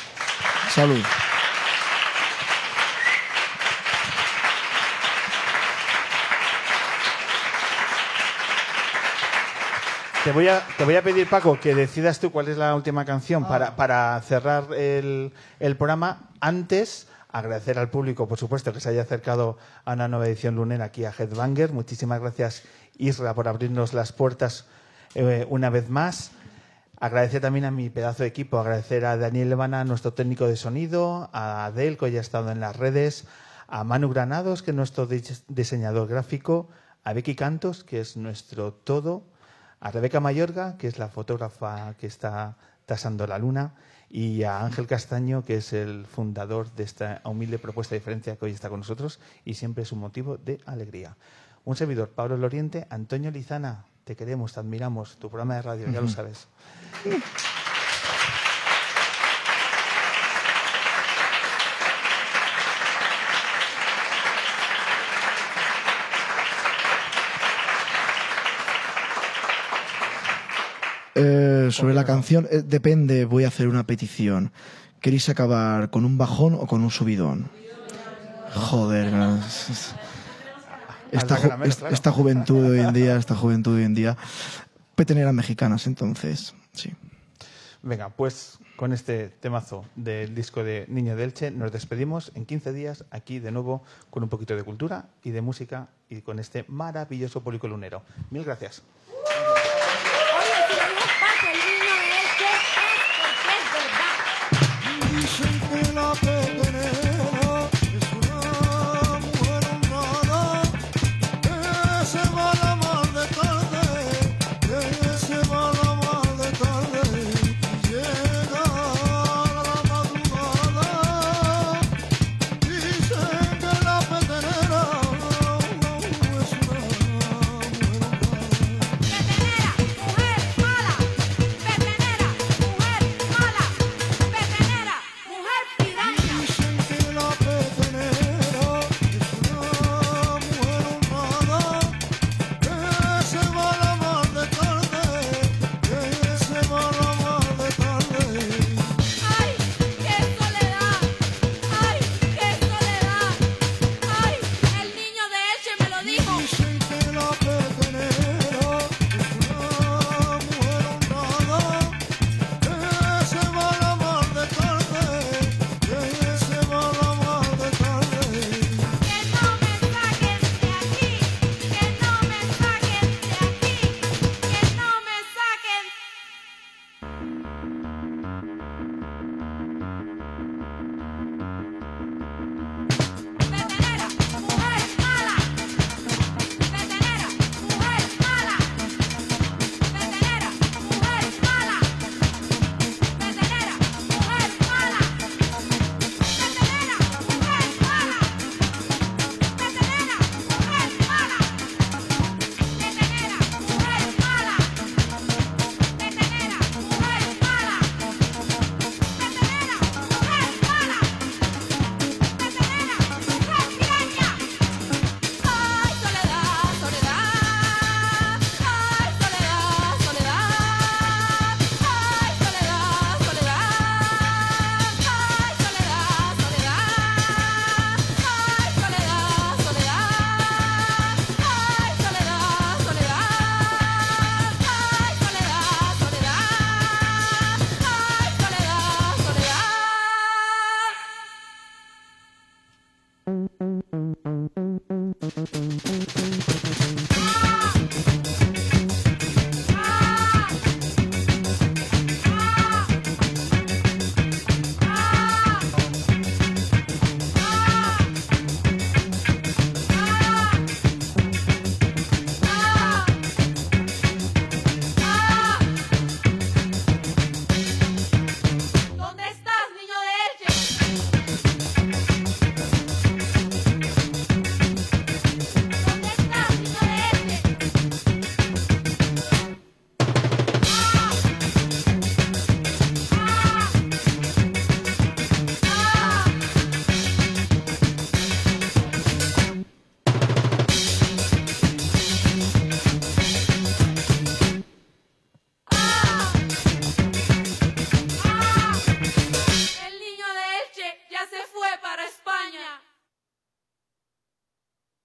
Salud. Te voy, a, te voy a pedir, Paco, que decidas tú cuál es la última canción para, para cerrar el, el programa. Antes, agradecer al público, por supuesto, que se haya acercado a una nueva edición lunera aquí a Headbanger. Muchísimas gracias, Isra, por abrirnos las puertas eh, una vez más. Agradecer también a mi pedazo de equipo, agradecer a Daniel Levana, nuestro técnico de sonido, a Adel, que hoy ha estado en las redes, a Manu Granados, que es nuestro dis- diseñador gráfico, a Becky Cantos, que es nuestro todo, a Rebeca Mayorga, que es la fotógrafa que está tasando la luna, y a Ángel Castaño, que es el fundador de esta humilde propuesta de diferencia que hoy está con nosotros y siempre es un motivo de alegría. Un servidor, Pablo Loriente, Antonio Lizana, te queremos, te admiramos, tu programa de radio, ya lo sabes. Eh, sobre la canción, eh, depende, voy a hacer una petición. ¿Queréis acabar con un bajón o con un subidón? Joder, esta, ju- esta juventud de hoy en día, esta juventud de hoy en día, peteneras mexicanas, entonces, sí. Venga, pues con este temazo del disco de Niño de Elche nos despedimos en 15 días aquí de nuevo con un poquito de cultura y de música y con este maravilloso público lunero. Mil gracias. country